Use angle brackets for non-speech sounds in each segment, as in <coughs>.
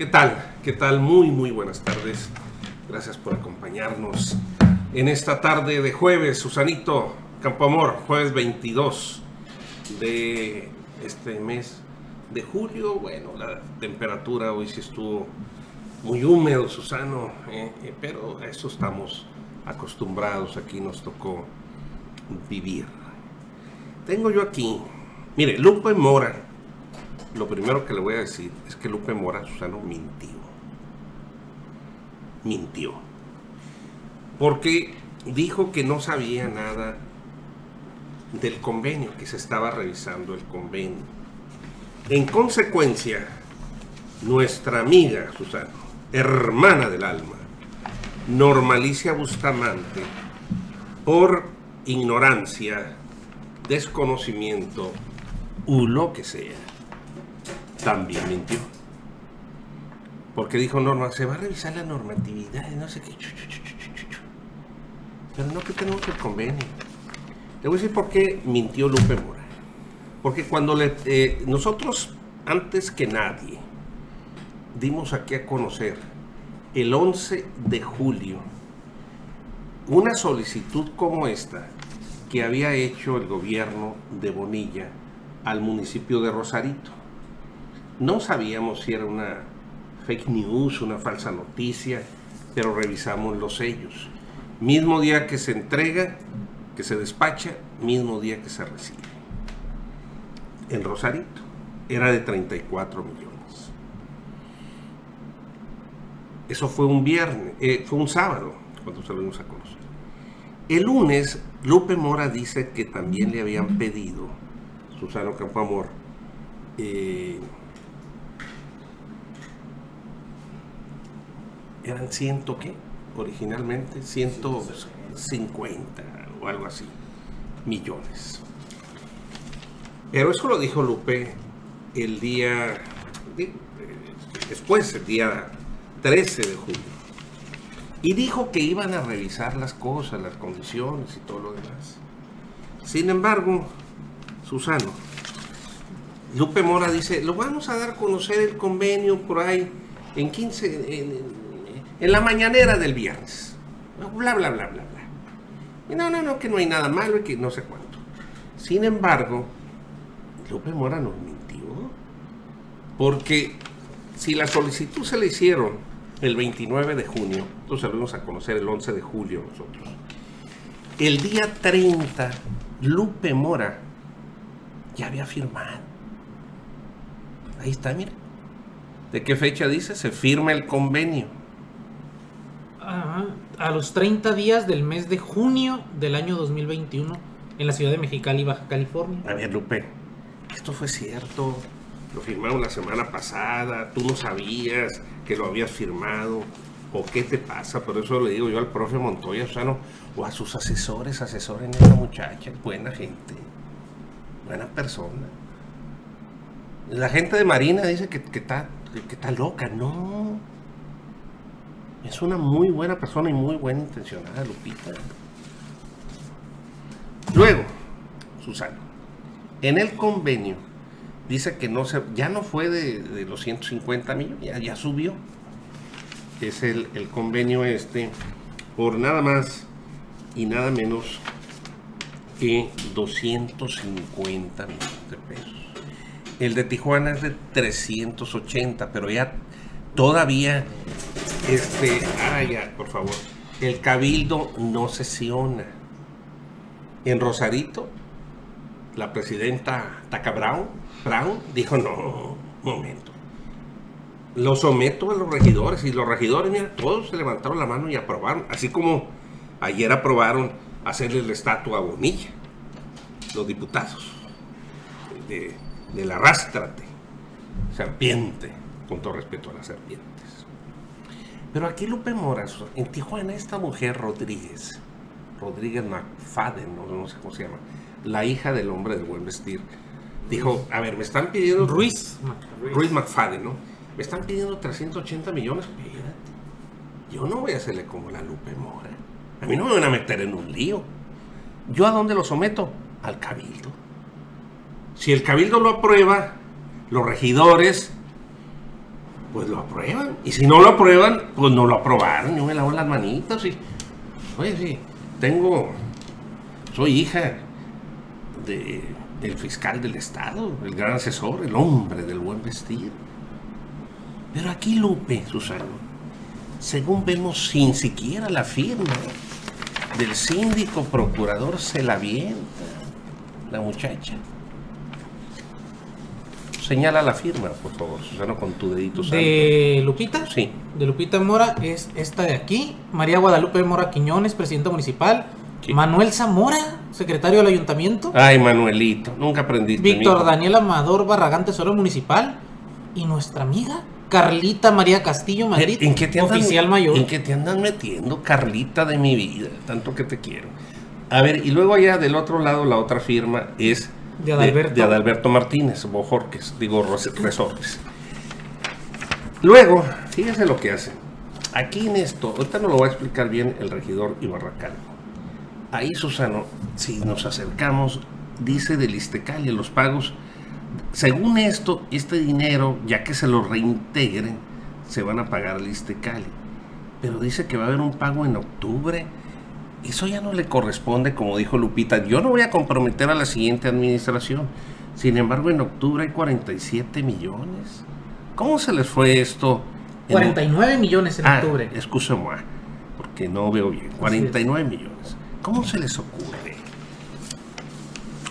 ¿Qué tal? ¿Qué tal? Muy, muy buenas tardes. Gracias por acompañarnos en esta tarde de jueves. Susanito Campoamor, jueves 22 de este mes de julio. Bueno, la temperatura hoy sí estuvo muy húmedo, Susano, eh, eh, pero a eso estamos acostumbrados. Aquí nos tocó vivir. Tengo yo aquí, mire, Lupe Mora. Lo primero que le voy a decir es que Lupe Mora, Susano, mintió. Mintió. Porque dijo que no sabía nada del convenio, que se estaba revisando el convenio. En consecuencia, nuestra amiga Susano, hermana del alma, Normalicia Bustamante, por ignorancia, desconocimiento o lo que sea, también mintió. Porque dijo Norma, se va a revisar la normatividad y no sé qué. Pero no que tenemos el convenio. Le voy a decir por qué mintió Lupe Mora. Porque cuando eh, nosotros, antes que nadie, dimos aquí a conocer el 11 de julio una solicitud como esta que había hecho el gobierno de Bonilla al municipio de Rosarito. No sabíamos si era una fake news, una falsa noticia, pero revisamos los sellos. Mismo día que se entrega, que se despacha, mismo día que se recibe. En Rosarito era de 34 millones. Eso fue un viernes, eh, fue un sábado cuando dimos a conocer. El lunes, Lupe Mora dice que también le habían pedido, Susano Campoamor, eh, eran ciento qué, originalmente, 150 o algo así, millones. Pero eso lo dijo Lupe el día, eh, después, el día 13 de julio. Y dijo que iban a revisar las cosas, las condiciones y todo lo demás. Sin embargo, Susano, Lupe Mora dice, lo vamos a dar a conocer el convenio por ahí en 15, en, la mañanera del viernes. Bla, bla, bla, bla, bla. Y no, no, no, que no hay nada malo y que no sé cuánto. Sin embargo, Lupe Mora nos mintió. Porque si la solicitud se le hicieron el 29 de junio, entonces salimos a conocer el 11 de julio nosotros. El día 30, Lupe Mora ya había firmado. Ahí está, mira. ¿De qué fecha dice? Se firma el convenio. A los 30 días del mes de junio del año 2021 en la ciudad de Mexicali, Baja California. A ver, Lupe, esto fue cierto. Lo firmaron la semana pasada, tú no sabías que lo habías firmado, o qué te pasa, por eso le digo yo al profe Montoya, o, a sus asesores, asesoren a esta muchacha, buena gente, buena persona. La gente de Marina dice que, está, que está loca, no. Es una muy buena persona y muy buena intencionada, Lupita. Luego, Susana, en el convenio dice que no se, ya no fue de, los 150 millones, ya, subió. Es el, convenio este por nada más y nada menos que 250 millones de pesos. El de Tijuana es de 380, pero ya todavía, este, por favor, el cabildo no sesiona. En Rosarito, la presidenta Taca Brown dijo, no, momento. Lo someto a los regidores y los regidores, mira, todos se levantaron la mano y aprobaron, así como ayer aprobaron hacerle la estatua a Bonilla, los diputados, de, la arrastrate, serpiente, con todo respeto a las serpientes. Pero aquí Lupe Morazo, en Tijuana, esta mujer Rodríguez, Rodríguez McFadden, no, no sé cómo se llama, la hija del hombre de buen vestir, dijo, a ver, me están pidiendo... Ruiz. Ruiz, McFadden, ¿no? Me están pidiendo 380 millones. Espérate. Yo no voy a hacerle como la Lupe Mora. A mí no me van a meter en un lío. ¿Yo a dónde lo someto? Al cabildo. Si el cabildo lo aprueba, los regidores pues lo aprueban. Y si no lo aprueban, pues no lo aprobaron. Yo me lavo las manitas y, oye, sí, tengo, soy hija de, del fiscal del Estado, el gran asesor, el hombre del buen vestir. Pero aquí Lupe, Susano, según vemos, sin siquiera la firma del síndico procurador se la avienta la muchacha. Señala la firma, por favor, Susano, con tu dedito santo. De Lupita. Sí. De Lupita Mora es esta de aquí. María Guadalupe Mora Quiñones, presidenta municipal. Sí. Manuel Zamora, secretario del ayuntamiento. Ay, Manuelito, nunca aprendiste. Víctor mijo. Daniel Amador Barragán, tesoro municipal. Y nuestra amiga Carlita María Castillo Madrid, ¿En qué, te andan, oficial mayor. ¿En qué te andan metiendo, Carlita de mi vida? Tanto que te quiero. A ver, y luego allá del otro lado, la otra firma es De Adalberto. de Adalberto Martínez, Bojorques, digo Resortes. Luego, fíjese lo que hacen. Aquí en esto, ahorita nos lo va a explicar bien el regidor Ibarracal. Ahí, Susano, si nos acercamos, dice del Istecali, los pagos. Según esto, este dinero, ya que se lo reintegren, se van a pagar al Istecali. Pero dice que va a haber un pago en octubre. Eso ya no le corresponde, como dijo Lupita. Yo no voy a comprometer a la siguiente administración. Sin embargo, en octubre hay 47 millones. ¿Cómo se les fue esto? en- 49 millones en Ah, octubre. excuse-moi, porque no veo bien. 49 millones. ¿Cómo se les ocurre?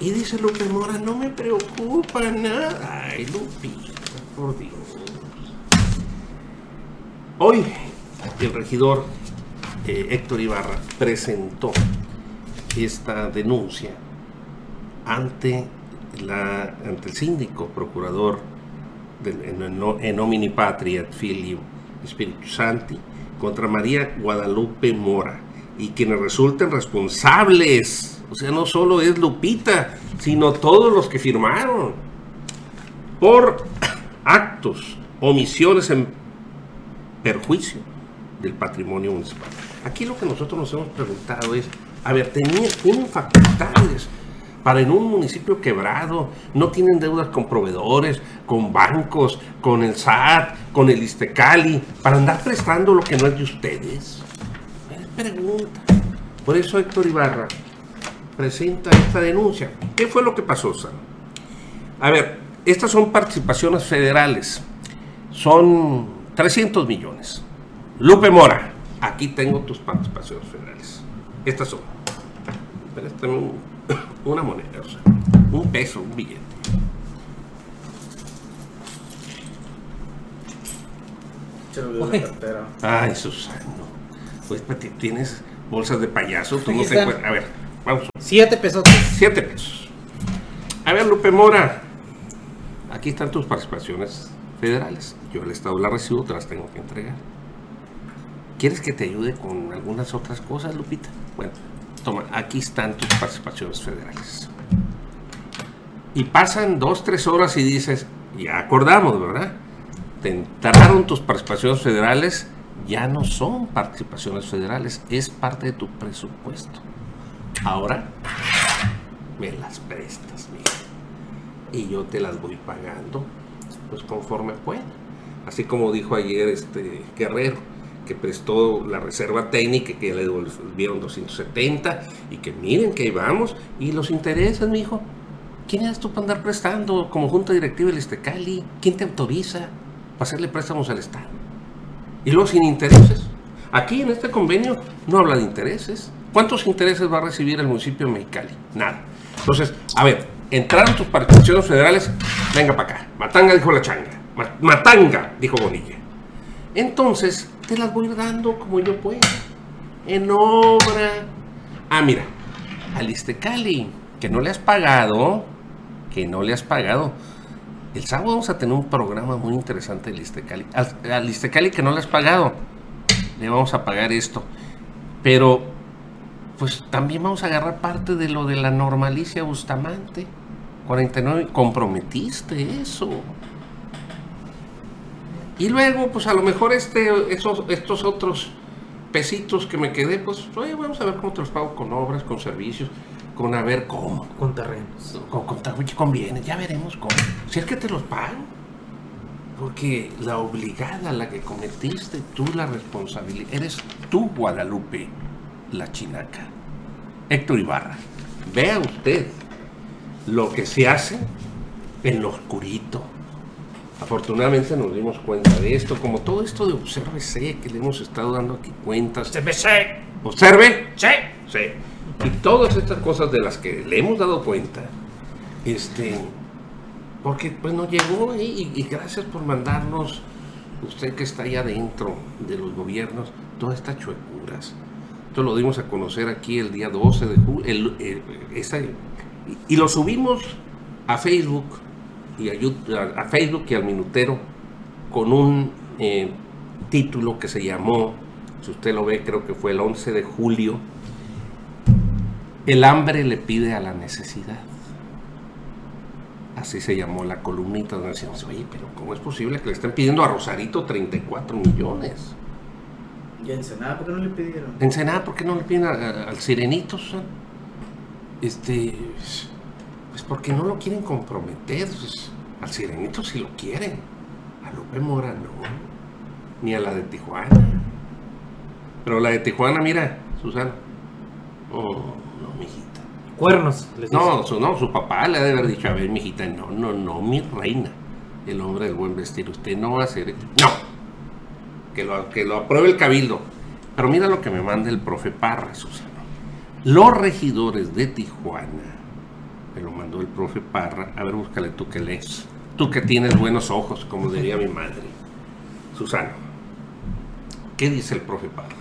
Y dice Lupe Mora, no me preocupa nada. Ay, Lupita, por Dios. Hoy el regidor eh, Héctor Ibarra presentó esta denuncia ante, la, ante el síndico procurador en, en, et filio Espíritu Santi contra María Guadalupe Mora y quienes resulten responsables. O sea, no solo es Lupita, sino todos los que firmaron por actos, omisiones en perjuicio del patrimonio municipal. Aquí lo que nosotros nos hemos preguntado es, a ver, tienen facultades para en un municipio quebrado, no tienen deudas con proveedores, con bancos, con el SAT, con el Istecali, para andar prestando lo que no es de ustedes. Es pregunta. Por eso Héctor Ibarra presenta esta denuncia. ¿Qué fue lo que pasó, Sam? A ver, estas son participaciones federales. Son 300 millones. Lupe Mora, aquí tengo tus participaciones federales. Estas son. Préstame un- una moneda, o sea, un peso, un billete. Se Oye. la cartera. Ay, Susano. Pues ti- tienes bolsas de payaso, tú no te. A ver, vamos. 7 pesos. Siete pesos. A ver, Lupe Mora. Aquí están tus participaciones federales. Yo el Estado las recibo, te las tengo que entregar. ¿Quieres que te ayude con algunas otras cosas, Lupita? Bueno, toma, aquí están tus participaciones federales. Y pasan dos, tres horas y dices, ya acordamos, ¿verdad? Te entraron tus participaciones federales, ya no son participaciones federales, es parte de tu presupuesto. Ahora me las prestas, mija. Y yo te las voy pagando, pues conforme pueda. Así como dijo ayer este Guerrero, que prestó la reserva técnica, que le devolvieron 270, y que miren que ahí vamos, y los intereses, mijo. ¿Quién eres tú para andar prestando como junta directiva del Estecali? ¿Quién te autoriza para hacerle préstamos al Estado? Y luego sin intereses. Aquí en este convenio no habla de intereses. ¿Cuántos intereses va a recibir el municipio de Mexicali? Nada. Entonces, a ver, entraron tus participaciones federales, venga para acá. Matanga dijo la changa. Ma- Matanga, dijo Bonilla. Entonces, te las voy dando como yo pueda. En obra. Ah, mira, al Istecali, que no le has pagado, que no le has pagado. El sábado vamos a tener un programa muy interesante del Istecali. Al, al Istecali que no le has pagado, le vamos a pagar esto. Pero, pues también vamos a agarrar parte de lo de la normalicia Bustamante. 49, comprometiste eso. Y luego, pues a lo mejor este, esos, estos otros pesitos que me quedé, pues oye, vamos a ver cómo te los pago con obras, con servicios, con a ver cómo. Con terrenos. Con, con, oye, conviene, ya veremos cómo. Si es que te los pago. Porque la obligada, la que cometiste tú la responsabilidad, eres tú, Guadalupe, la chinaca. Héctor Ibarra, vea usted lo que se hace en lo oscurito. Afortunadamente nos dimos cuenta de esto, como todo esto de obsérvese, que le hemos estado dando aquí cuentas. Obsérvese. Observe. Sí. Sí. Y todas estas cosas de las que le hemos dado cuenta, este, porque pues nos llegó ahí y, y gracias por mandarnos, usted que está ahí adentro de los gobiernos, todas estas chuecuras. Esto lo dimos a conocer aquí el día 12 de julio, el- el- esa- y, y lo subimos a Facebook y a, a- a Facebook y al Minutero con un eh, título que se llamó, si usted lo ve, creo que fue el 11 de julio, El hambre le pide a la necesidad. Así se llamó la columnita donde decíamos, oye, pero ¿cómo es posible que le estén pidiendo a Rosarito 34 millones? Y en Senado, ¿por qué no le pidieron? En Senada, ¿por qué no le piden a- a- al Sirenito, Susan? Este, pues porque no lo quieren comprometer. pues, al Sirenito si lo quieren. A López Mora no. Ni a la de Tijuana. Pero la de Tijuana, mira, Susana. Oh, no, mijita. Cuernos, les. No, su, no, su papá le ha de haber dicho, a ver, mijita, no, no, no, mi reina. El hombre del buen vestir, usted no va a hacer esto. No. Que lo, que lo apruebe el cabildo. Pero mira lo que me manda el profe Parra, Susana. Los regidores de Tijuana, me lo mandó el profe Parra. A ver, búscale tú que lees. Tú que tienes buenos ojos, como diría mi madre. Susana, ¿qué dice el profe Parra?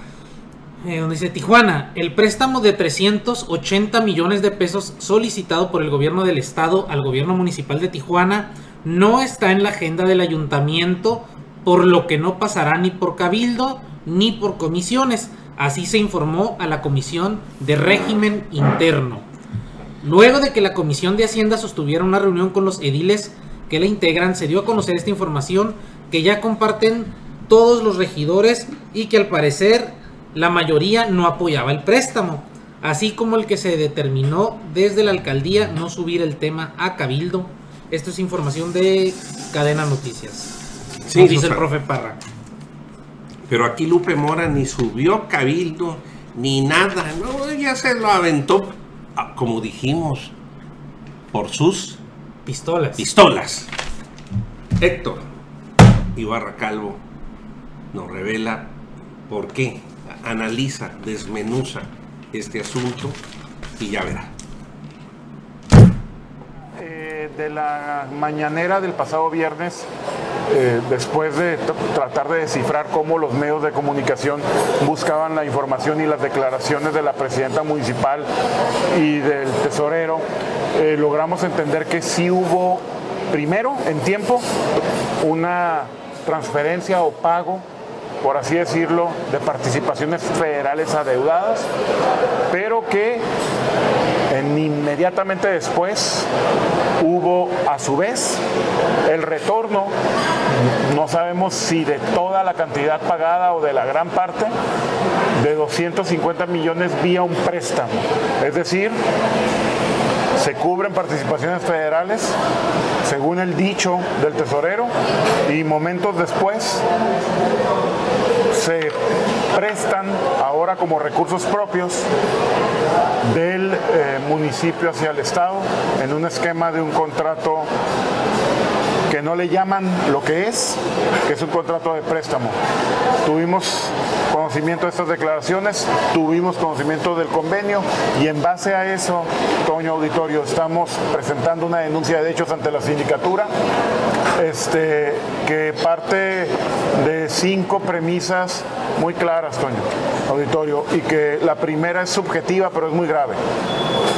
Eh, donde dice Tijuana, el préstamo de 380 millones de pesos solicitado por el gobierno del estado al gobierno municipal de Tijuana no está en la agenda del ayuntamiento, por lo que no pasará ni por cabildo ni por comisiones. Así se informó a la Comisión de Régimen Interno. Luego de que la Comisión de Hacienda sostuviera una reunión con los ediles que la integran, se dio a conocer esta información que ya comparten todos los regidores y que al parecer la mayoría no apoyaba el préstamo, así como el que se determinó desde la alcaldía no subir el tema a cabildo. Esto es información de Cadena Noticias. Sí, dice el profe Parra. Pero aquí Lupe Mora ni subió cabildo, ni nada. No, ya se lo aventó, como dijimos, por sus Pistolas. pistolas. Héctor Ibarra Calvo nos revela por qué. Analiza, desmenuza este asunto y ya verá. Eh, de la mañanera del pasado viernes, eh, después de tr- tratar de descifrar cómo los medios de comunicación buscaban la información y las declaraciones de la presidenta municipal y del tesorero, eh, logramos entender que sí hubo, primero, en tiempo, una transferencia o pago por así decirlo, de participaciones federales adeudadas, pero que en- inmediatamente después hubo a su vez el retorno, no sabemos si de toda la cantidad pagada o de la gran parte, de 250 millones vía un préstamo. Es decir, se cubren participaciones federales según el dicho del tesorero y momentos después se prestan ahora como recursos propios del eh, municipio hacia el Estado en un esquema de un contrato que no le llaman lo que es, que es un contrato de préstamo. Tuvimos conocimiento de estas declaraciones, tuvimos conocimiento del convenio y en base a eso, Toño Auditorio, estamos presentando una denuncia de hechos ante la sindicatura este, que parte de cinco premisas muy claras, Toño Auditorio, y que la primera es subjetiva, pero es muy grave.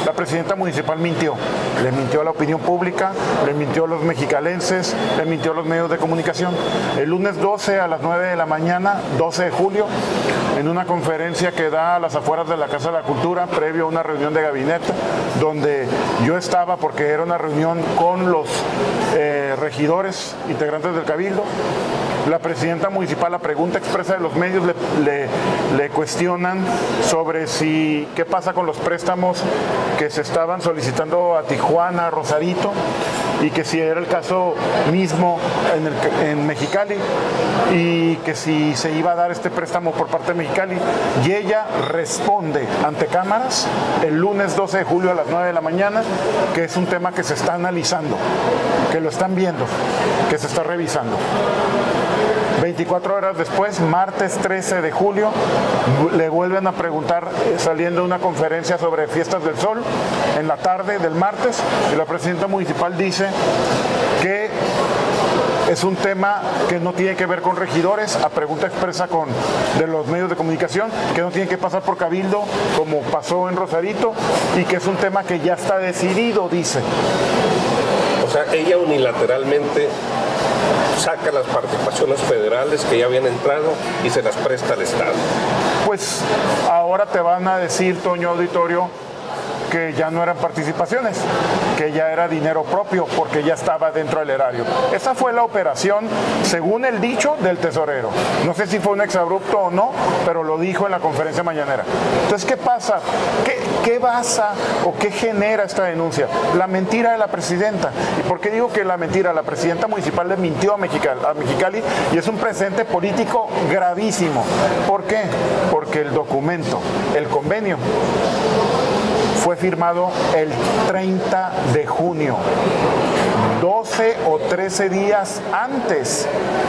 La presidenta municipal mintió, le mintió a la opinión pública, le mintió a los mexicalenses, le mintió a los medios de comunicación. El lunes 12 a las 9 de la mañana, 12 de julio, en una conferencia que da a las afueras de la Casa de la Cultura, previo a una reunión de gabinete, donde yo estaba porque era una reunión con los eh, regidores integrantes del Cabildo, la presidenta municipal, la pregunta expresa de los medios le, cuestionan sobre si qué pasa con los préstamos que se estaban solicitando a Tijuana, a Rosarito, y que si era el caso mismo en, Mexicali y que si se iba a dar este préstamo por parte de Mexicali y ella responde ante cámaras el lunes 12 de julio a las 9 de la mañana que es un tema que se está analizando, que lo están viendo, que se está revisando. 24 horas después, martes 13 de julio, le vuelven a preguntar eh, saliendo de una conferencia sobre fiestas del sol en la tarde del martes y la presidenta municipal dice que es un tema que no tiene que ver con regidores, a pregunta expresa con de los medios de comunicación, que no tiene que pasar por cabildo como pasó en Rosarito y que es un tema que ya está decidido, dice. O sea, ella unilateralmente saca las participaciones federales que ya habían entrado y se las presta al Estado. Pues ahora te van a decir, Toño Auditorio, que ya no eran participaciones, que ya era dinero propio porque ya estaba dentro del erario. Esa fue la operación, según el dicho del tesorero. No sé si fue un exabrupto o no, pero lo dijo en la conferencia mañanera. Entonces, ¿qué pasa? ¿Qué, basa o qué genera esta denuncia? La mentira de la presidenta. ¿Y por qué digo que la mentira? La presidenta municipal le mintió a Mexicali y es un presente político gravísimo. ¿Por qué? Porque el documento, el convenio, fue firmado el 30 de junio, 12 o 13 días antes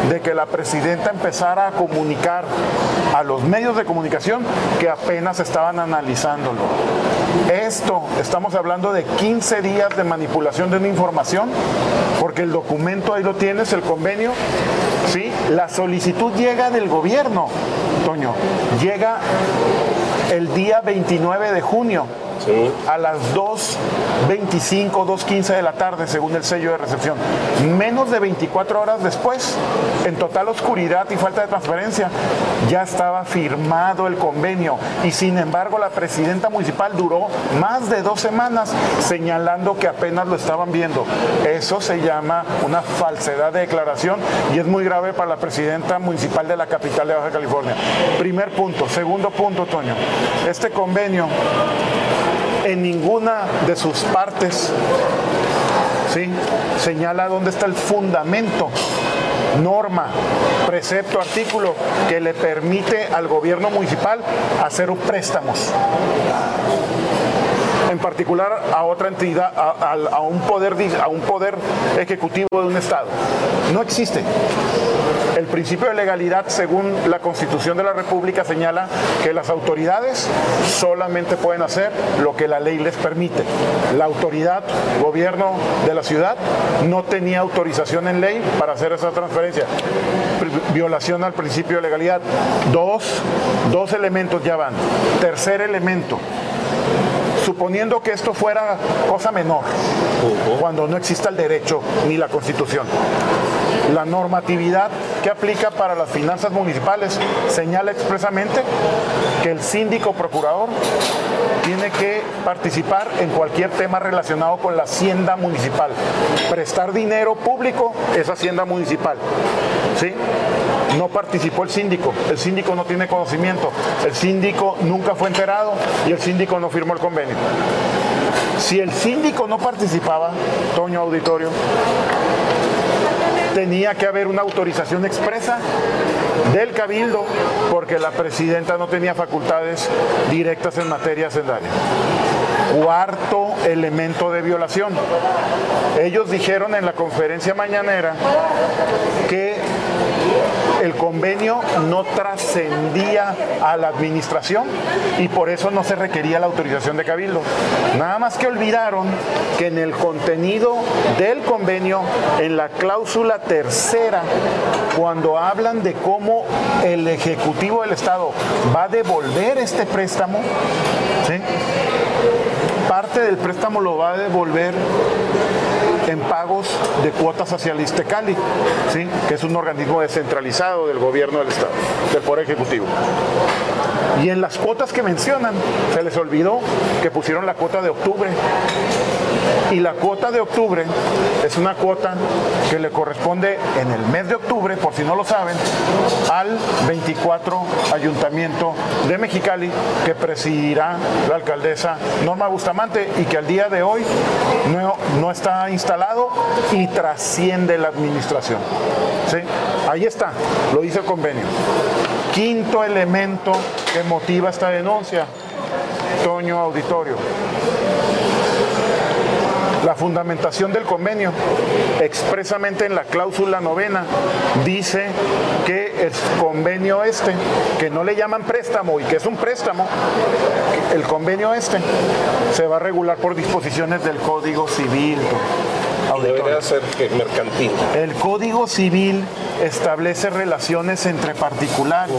de que la presidenta empezara a comunicar a los medios de comunicación que apenas estaban analizándolo. Esto, estamos hablando de 15 días de manipulación de una información, porque el documento ahí lo tienes, el convenio, ¿sí? La solicitud llega del gobierno, Toño, llega el día 29 de junio a las 2.25, 2.15 de la tarde, según el sello de recepción. Menos de 24 horas después, en total oscuridad y falta de transparencia, ya estaba firmado el convenio y sin embargo la presidenta municipal duró más de dos semanas señalando que apenas lo estaban viendo. Eso se llama una falsedad de declaración y es muy grave para la presidenta municipal de la capital de Baja California. Primer punto. Segundo punto, Toño. Este convenio en ninguna de sus partes ¿sí? señala dónde está el fundamento, norma, precepto, artículo que le permite al gobierno municipal hacer préstamos en particular a otra entidad, a, un poder, a un poder ejecutivo de un Estado. No existe. El principio de legalidad, según la Constitución de la República, señala que las autoridades solamente pueden hacer lo que la ley les permite. La autoridad, gobierno de la ciudad, no tenía autorización en ley para hacer esa transferencia. Violación al principio de legalidad. Dos, dos elementos ya van. Tercer elemento, suponiendo que esto fuera cosa menor, cuando no exista el derecho ni la constitución. La normatividad que aplica para las finanzas municipales señala expresamente que el síndico procurador tiene que participar en cualquier tema relacionado con la hacienda municipal. Prestar dinero público es hacienda municipal. ¿Sí? No participó el síndico, el síndico no tiene conocimiento, el síndico nunca fue enterado y el síndico no firmó el convenio. Si el síndico no participaba, Toño Auditorio, tenía que haber una autorización expresa del cabildo porque la presidenta no tenía facultades directas en materia hacendaria. Cuarto elemento de violación. Ellos dijeron en la conferencia mañanera que el convenio no trascendía a la administración y por eso no se requería la autorización de Cabildo. Nada más que olvidaron que en el contenido del convenio, en la cláusula tercera, cuando hablan de cómo el Ejecutivo del Estado va a devolver este préstamo, parte del préstamo lo va a devolver en pagos de cuotas hacia el Istecali, ¿sí? que es un organismo descentralizado del gobierno del Estado, del Poder Ejecutivo. Y en las cuotas que mencionan, se les olvidó que pusieron la cuota de octubre Y la cuota de octubre es una cuota que le corresponde en el mes de octubre, por si no lo saben, al 24 Ayuntamiento de Mexicali que presidirá la alcaldesa Norma Bustamante y que al día de hoy no, no está instalado y trasciende la administración. ¿Sí? Ahí está, lo dice el convenio. Quinto elemento que motiva esta denuncia, Toño Auditorio. La fundamentación del convenio, expresamente en la cláusula novena, dice que el convenio este, que no le llaman préstamo y que es un préstamo, el convenio este se va a regular por disposiciones del Código Civil. Debería ser que mercantil. El Código Civil establece relaciones entre particulares.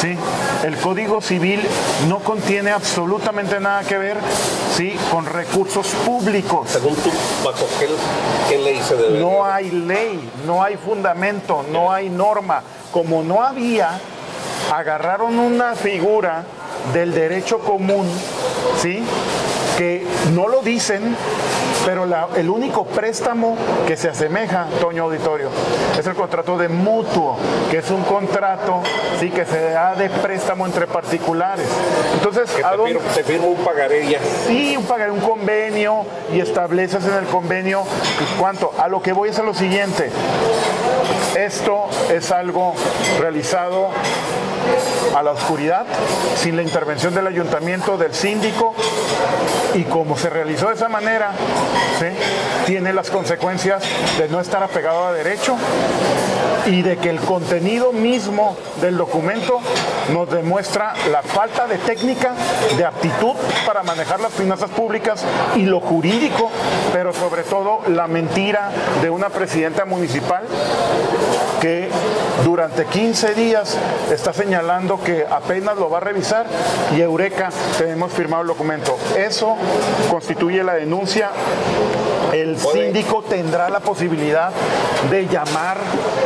¿sí? El Código Civil no contiene absolutamente nada que ver ¿sí? con recursos públicos. Según tú, bajo qué, qué ley se debe. No hay ley, no hay fundamento, no hay norma. Como no había, agarraron una figura del derecho común, ¿sí? que no lo dicen, pero la- el único préstamo que se asemeja, Toño Auditorio, es el contrato de mutuo, que es un contrato sí, que se da de préstamo entre particulares. Entonces, Que ¿a te firmo un pagaré ya. Sí, un pagar un convenio y estableces en el convenio cuánto. A lo que voy es a lo siguiente. Esto es algo realizado a la oscuridad, sin la intervención del ayuntamiento, del síndico, y como se realizó de esa manera, tiene las consecuencias de no estar apegado a derecho y de que el contenido mismo del documento nos demuestra la falta de técnica, de aptitud para manejar las finanzas públicas y lo jurídico, pero sobre todo la mentira de una presidenta municipal que durante 15 días está señalando que apenas lo va a revisar y Eureka tenemos firmado el documento. Eso constituye la denuncia. El síndico tendrá la posibilidad de llamar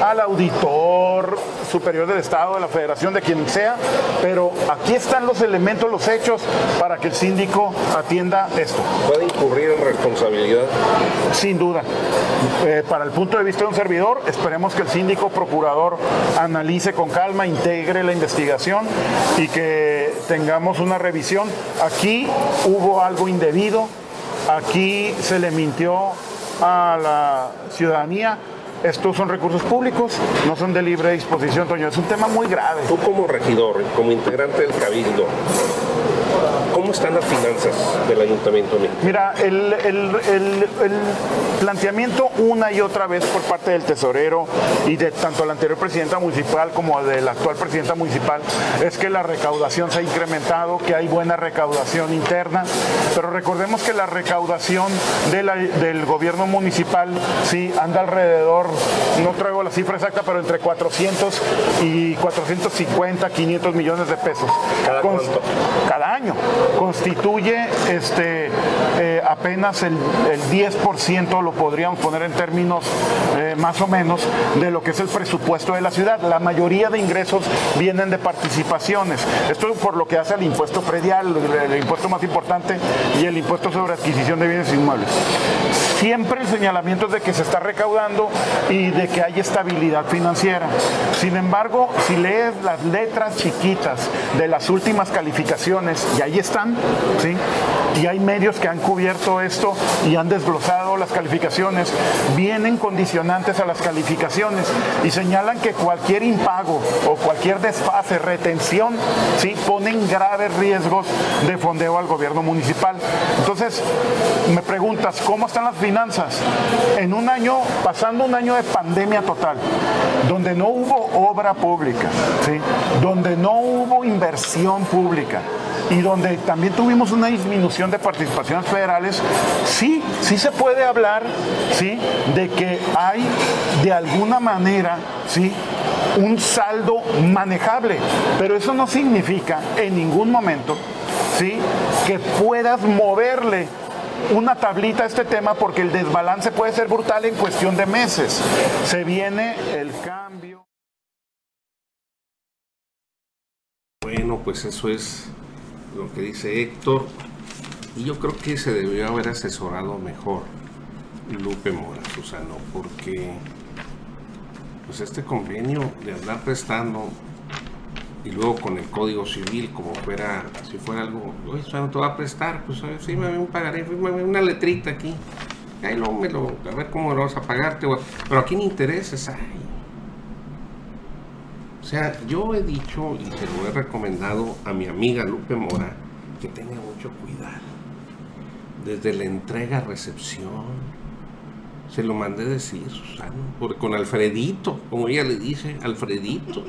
al auditor superior del Estado, de la Federación, de quien sea, pero aquí están los elementos, los hechos para que el síndico atienda esto. Puede incurrir en responsabilidad. Sin duda. Eh, para el punto de vista de un servidor, esperemos que el síndico procurador analice con calma, integre la investigación y que tengamos una revisión. Aquí hubo algo indebido, aquí se le mintió a la ciudadanía. Estos son recursos públicos, no son de libre disposición, Toño. Es un tema muy grave. Tú como regidor, como integrante del cabildo, ¿cómo están las finanzas del ayuntamiento? Mira, el, el- el- el planteamiento una y otra vez por parte del tesorero y de tanto la anterior presidenta municipal como de la actual presidenta municipal es que la recaudación se ha incrementado, que hay buena recaudación interna, pero recordemos que la recaudación de la- del gobierno municipal sí anda alrededor, no traigo la cifra exacta, pero entre 400 y 450, 500 millones de pesos. ¿Cada Cons- cuánto? cada año. Constituye este, eh, apenas el, el 10%, lo podríamos poner en términos eh, más o menos, de lo que es el presupuesto de la ciudad. La mayoría de ingresos vienen de participaciones. Esto es por lo que hace el impuesto predial, el impuesto más importante, y el impuesto sobre adquisición de bienes inmuebles. Siempre el señalamiento es de que se está recaudando y de que hay estabilidad financiera. Sin embargo, si lees las letras chiquitas de las últimas calificaciones, y ahí están, y hay medios que han cubierto esto y han desglosado las calificaciones, vienen condicionantes a las calificaciones y señalan que cualquier impago o cualquier desfase, retención, ¿sí? ponen graves riesgos de fondeo al gobierno municipal. Entonces, me preguntas, ¿cómo están las finanzas? En un año, pasando un año de pandemia total, donde no hubo obra pública, ¿sí? donde no hubo inversión pública y donde también tuvimos una disminución de participaciones federales, sí, sí se puede hablar, ¿sí? de que hay de alguna manera, ¿sí? un saldo manejable, pero eso no significa en ningún momento, ¿sí? que puedas moverle una tablita a este tema porque el desbalance puede ser brutal en cuestión de meses. Se viene el cambio. Bueno, pues eso es lo que dice Héctor. Y yo creo que se debió haber asesorado mejor Lupe Mora, Susano, porque pues este convenio de andar prestando y luego con el código civil como fuera si fuera algo oye Susano te va a prestar pues ver fírmame un pagaré fírmame una letrita aquí. Ahí luego me lo a ver cómo lo vas a pagarte pero aquí ni intereses hay o sea yo he dicho y se lo he recomendado a mi amiga Lupe Mora que tenga mucho cuidado desde la entrega recepción se lo mandé decir, Susano, porque con Alfredito, como ella le dice, Alfredito.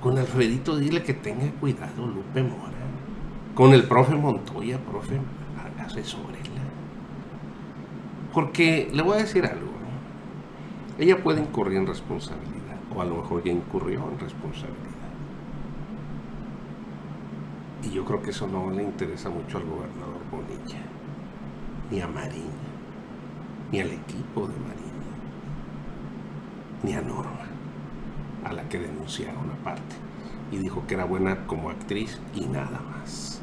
Con Alfredito dile que tenga cuidado, Lupe Mora. Con el profe Montoya, profe, asesórela. Porque le voy a decir algo. Ella puede incurrir en responsabilidad, o a lo mejor ya incurrió en responsabilidad. Y yo creo que eso no le interesa mucho al gobernador Bonilla, ni a Marina ni al equipo de Marina, ni a Norma, a la que denunciaron aparte, y dijo que era buena como actriz y nada más.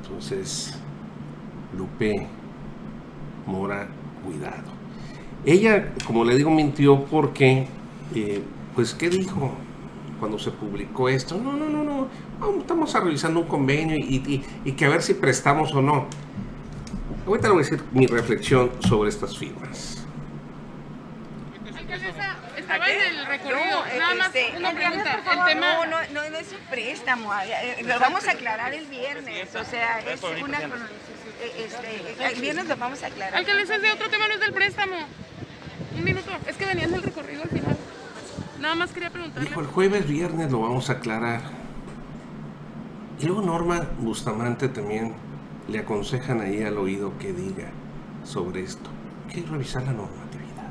Entonces, Lupe Mora, cuidado. Ella, como le digo, mintió porque, eh, pues, ¿qué dijo cuando se publicó esto? No, no, no, no, estamos revisando un convenio y, y que a ver si prestamos o no. Ahorita le voy a decir mi reflexión sobre estas firmas. Estaba en el recorrido. Nada más este, una pregunta. por favor, El tema. No, no, no, no es un préstamo. eh, Lo vamos a aclarar el viernes. O sea, es una. eh, Este, el viernes lo vamos a aclarar. Alcaldesa, es de otro tema, no es del préstamo. Un minuto. Es que venían del recorrido al final. Nada más quería preguntarle. Dijo, el jueves, viernes lo vamos a aclarar. Y luego Norma Bustamante también le aconsejan ahí al oído que diga sobre esto. Hay que revisar la normatividad.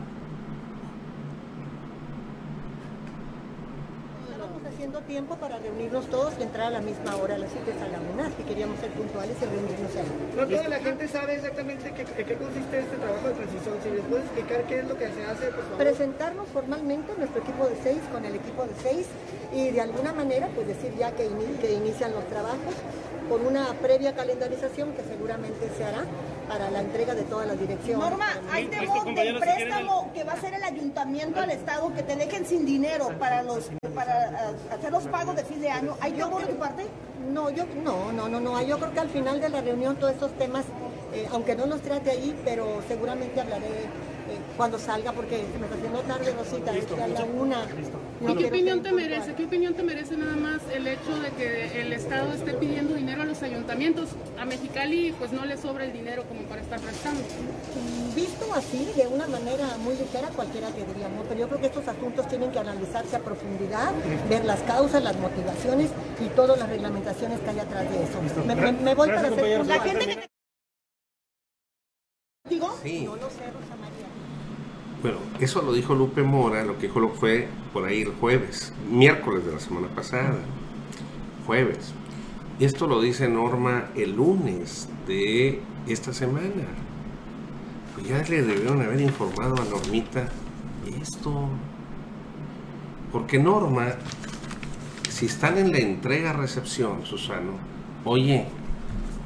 Estamos haciendo tiempo para reunirnos todos y entrar a la misma hora a las 7 a la UNAS, que queríamos ser puntuales y reunirnos ahí. No toda la gente sabe exactamente qué, en qué consiste este trabajo de transición. Si les puedes explicar qué es lo que se hace, por favor. Presentarnos formalmente nuestro equipo de seis con el equipo de seis y de alguna manera pues decir ya que inician los trabajos con una previa calendarización que seguramente se hará para la entrega de todas las direcciones. Norma, hay temor del préstamo que va a hacer el ayuntamiento al Estado que te dejen sin dinero para los para eh, hacer los pagos de fin de año. ¿Hay temor de tu parte? No, yo no, no, no, no. Yo creo que al final de la reunión todos estos temas, eh, aunque no los trate ahí, pero seguramente hablaré cuando salga porque se me está haciendo tarde, Rosita, es a la una. No ¿Y qué opinión te merece? ¿Qué opinión te merece nada más el hecho de que el Estado esté pidiendo dinero a los ayuntamientos? A Mexicali pues no le sobra el dinero como para estar prestando. Visto así, de una manera muy ligera, cualquiera te diría, ¿no? Pero yo creo que estos asuntos tienen que analizarse a profundidad, ver las causas, las motivaciones y todas las reglamentaciones que hay atrás de eso. Me, me- me voy para hacer La gente que te... Digo, Sí. No lo sé, Rosa María. Bueno, eso lo dijo Lupe Mora, lo que dijo lo fue por ahí el jueves, miércoles de la semana pasada, jueves. Y esto lo dice Norma el lunes de esta semana. Pues ya le debieron haber informado a Normita esto. Porque Norma, si están en la entrega-recepción, Susano, oye,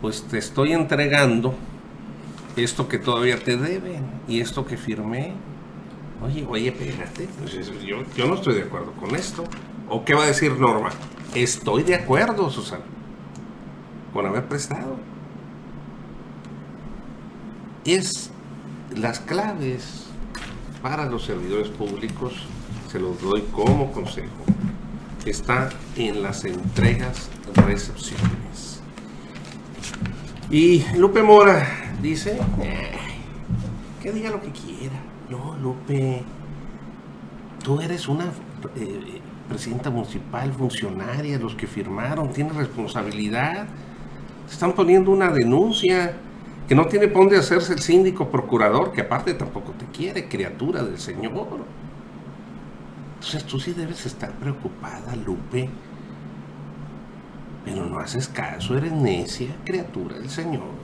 pues te estoy entregando esto que todavía te deben y esto que firmé. Oye, oye, espérate, yo, yo no estoy de acuerdo con esto. ¿O qué va a decir Norma? Estoy de acuerdo, Susana, con haber prestado. Es las claves para los servidores públicos, se los doy como consejo, está en las entregas recepciones. Y Lupe Mora dice, "Ay, que diga lo que quiera. No, Lupe, tú eres una eh, presidenta municipal, funcionaria, los que firmaron, tienes responsabilidad. Están poniendo una denuncia que no tiene por dónde hacerse el síndico procurador, que aparte tampoco te quiere, criatura del Señor. Entonces tú sí debes estar preocupada, Lupe. Pero no haces caso, eres necia, criatura del Señor.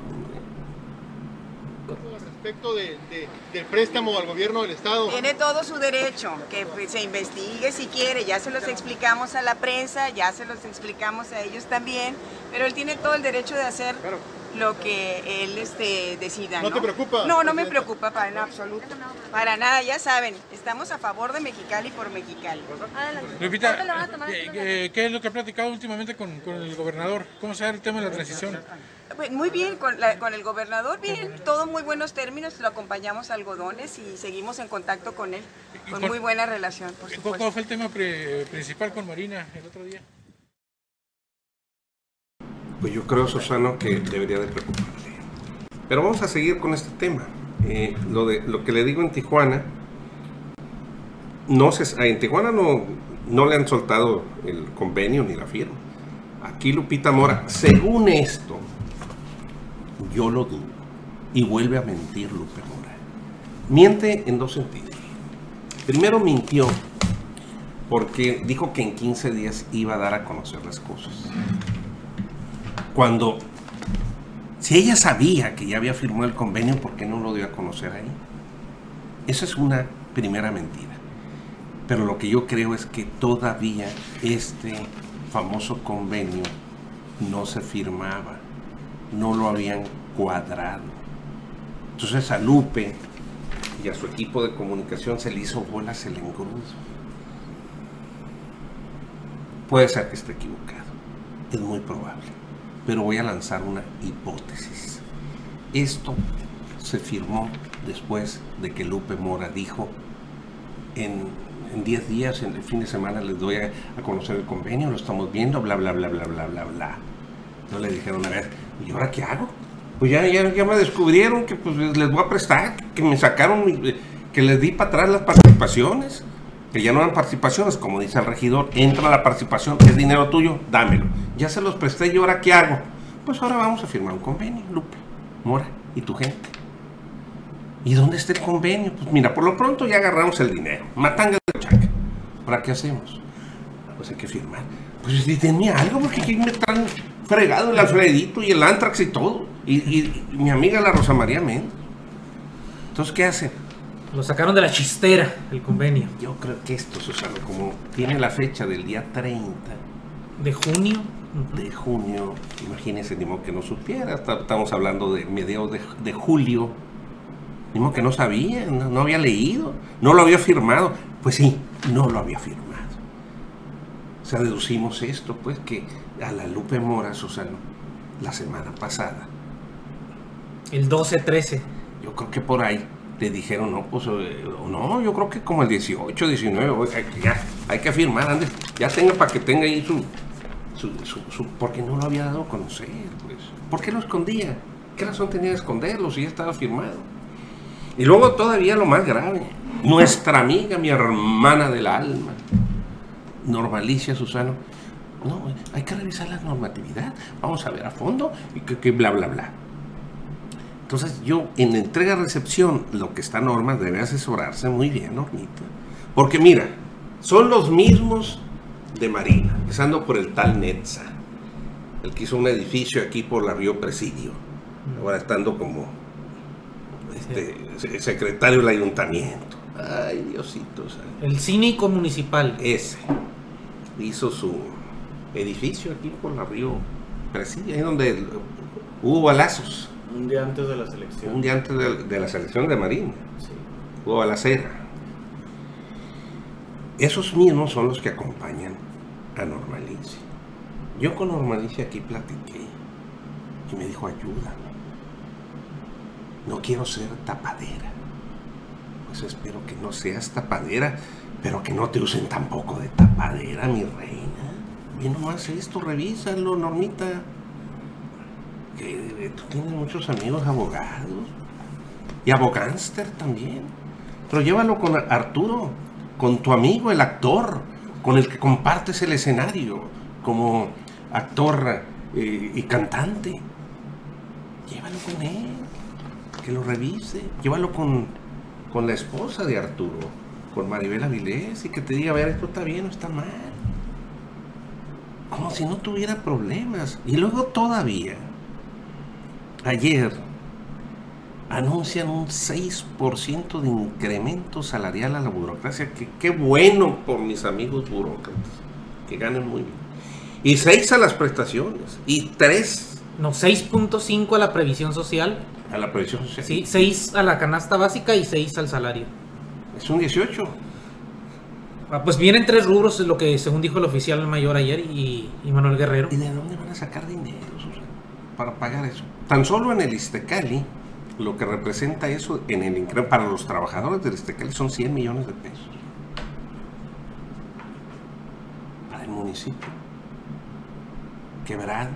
Respecto de, del préstamo al gobierno del Estado. Tiene todo su derecho, que pues, se investigue si quiere, ya se los explicamos a la prensa, ya se los explicamos a ellos también, pero él tiene todo el derecho de hacer lo que él este, decida. ¿No, te preocupa? No, no me preocupa para en absoluto. Para nada, ya saben, estamos a favor de Mexicali por Mexicali. Lupita, ¿qué, ¿qué, es lo que ha platicado últimamente con, con el gobernador? ¿Cómo se da el tema de la transición? Muy bien, con, con, el gobernador, bien, todo muy buenos términos, lo acompañamos a algodones y seguimos en contacto con él, con muy buena relación. Por ¿Cuál fue el tema principal con Marina el otro día? Pues yo creo, Susano, que debería de preocuparle. Pero vamos a seguir con este tema. Eh, lo, de, lo que le digo en Tijuana, no se, en Tijuana no, no le han soltado el convenio ni la firma. Aquí Lupita Mora, según esto, yo lo dudo. Y vuelve a mentir Lupe Mora. Miente en dos sentidos. Primero mintió porque dijo que en 15 días iba a dar a conocer las cosas. Cuando, si ella sabía que ya había firmado el convenio, ¿por qué no lo dio a conocer ahí? Esa es una primera mentira. Pero lo que yo creo es que todavía este famoso convenio no se firmaba, no lo habían cuadrado. Entonces a Lupe y a su equipo de comunicación se le hizo bolas el engrudo. Puede ser que esté equivocado, es muy probable, pero voy a lanzar una hipótesis. Esto se firmó después de que Lupe Mora dijo en en 10 días, en el fin de semana les doy a, conocer el convenio, lo estamos viendo, bla, bla, bla, bla, bla, bla, bla. No le dijeron, a ver, ¿y ahora qué hago? Pues ya, ya, ya me descubrieron que pues les voy a prestar, que me sacaron, que les di para atrás las participaciones, que ya no dan participaciones, como dice el regidor, entra la participación, es dinero tuyo, dámelo. Ya se los presté y ahora qué hago? Pues ahora vamos a firmar un convenio, Lupe, Mora y tu gente. ¿Y dónde está el convenio? Pues mira, por lo pronto ya agarramos el dinero. Matanga de chaca. ¿Para qué hacemos? Pues hay que firmar. Pues tenía algo, porque aquí me están fregado el Alfredito y el Antrax y todo. Y, mi amiga la Rosa María Méndez. Entonces, ¿qué hace? Lo sacaron de la chistera, el convenio. Yo creo que esto, Susano, como tiene la fecha del día 30 de junio. De junio, imagínense, ni modo que no supiera. Estamos hablando de mediados de, julio. Ni modo que no sabía, no había leído, no lo había firmado. Pues sí, no lo había firmado. O sea, deducimos esto, pues que a la Lupe Mora, Susano, la semana pasada. El 12-13. Yo creo que por ahí le dijeron, no, pues, eh, no, yo creo que como el 18, 19, ya, hay que firmar, Andrés, ya tenga para que tenga ahí su, su, porque no lo había dado a conocer, pues. ¿Por qué lo escondía? ¿Qué razón tenía de esconderlo si ya estaba firmado? Y luego todavía lo más grave, nuestra amiga, mi hermana del alma, Normalicia Susano, no, hay que revisar la normatividad, vamos a ver a fondo y que, bla, bla, bla. Entonces yo en entrega-recepción, lo que está norma debe asesorarse muy bien, Normita. Porque mira, son los mismos de Marina, empezando por el tal Netza, el que hizo un edificio aquí por la Río Presidio, ahora estando como este, secretario del ayuntamiento. Ay, Diosito. El cínico municipal. Ese hizo su edificio aquí por la Río Presidio, ahí donde hubo balazos. Un día antes de la selección. Un día antes de, la selección de Marina. Sí. Hubo balacera. Esos mismos son los que acompañan a Normalicia. Yo con Normalicia aquí platiqué y me dijo ayuda. No quiero ser tapadera. Pues espero que no seas tapadera, pero que no te usen tampoco de tapadera, mi reina. Y nomás esto, revísalo, Normita. Tú tienes muchos amigos abogados. Y abogánster también. Pero llévalo con Arturo, con tu amigo, el actor, con el que compartes el escenario, como actor eh, y cantante. Llévalo con él que lo revise. Llévalo con, con la esposa de Arturo, con Maribel Avilés, y que te diga, a ver, esto está bien o está mal. Como si no tuviera problemas. Y luego todavía, ayer, anuncian un 6% de incremento salarial a la burocracia. Que, qué bueno por mis amigos burócratas, que ganen muy bien. Y 6 a las prestaciones. Y 3. No, 6.5 a la previsión social. A la previsión social. Sí, 6 a la canasta básica y 6 al salario. Es un 18. Ah, pues vienen tres rubros, es lo que según dijo el oficial mayor ayer y, y Manuel Guerrero. ¿Y de dónde van a sacar dinero para pagar eso? Tan solo en el Istecali, lo que representa eso en el para los trabajadores del Istecali son 100 millones de pesos. Para el municipio. Quebrado.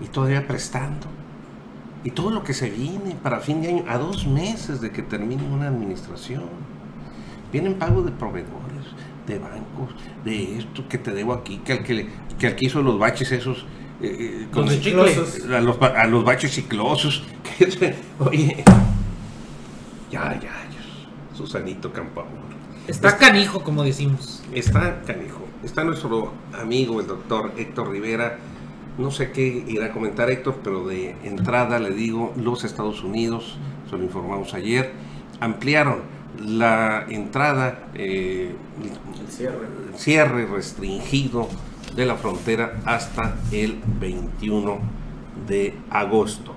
Y todavía prestando. Y todo lo que se viene para fin de año, a dos meses de que termine una administración. Vienen pagos de proveedores de bancos, de esto que te debo aquí, que al que, que, al que hizo los baches esos. Eh, con los chiclosos. A los, a los baches chiclosos. <laughs> Que, oye, ya, ya, Susanito Campamor. Está canijo, como decimos. Está canijo. Está nuestro amigo, el doctor Héctor Rivera. No sé qué irá a comentar Héctor, pero de entrada le digo, los Estados Unidos, se lo informamos ayer, ampliaron la entrada, eh, el cierre. el cierre restringido de la frontera hasta el 21 de agosto.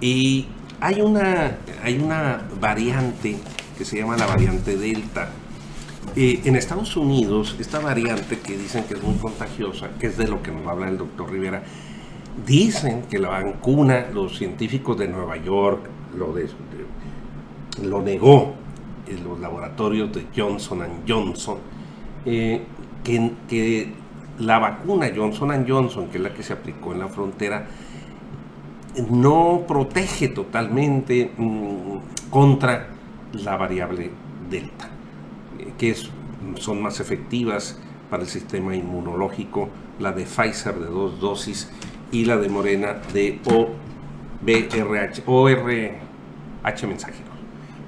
Y hay una, hay una variante que se llama la variante Delta. Eh, en Estados Unidos, esta variante que dicen que es muy contagiosa, que es de lo que nos va a hablar el doctor Rivera, dicen que la vacuna, los científicos de Nueva York lo, lo negó, en los laboratorios de Johnson Johnson, eh, que, la vacuna Johnson Johnson, que es la que se aplicó en la frontera, no protege totalmente mmm, contra la variable delta, eh, que es, son más efectivas para el sistema inmunológico, la de Pfizer de dos dosis y la de Morena de OBRH, ORH mensajero.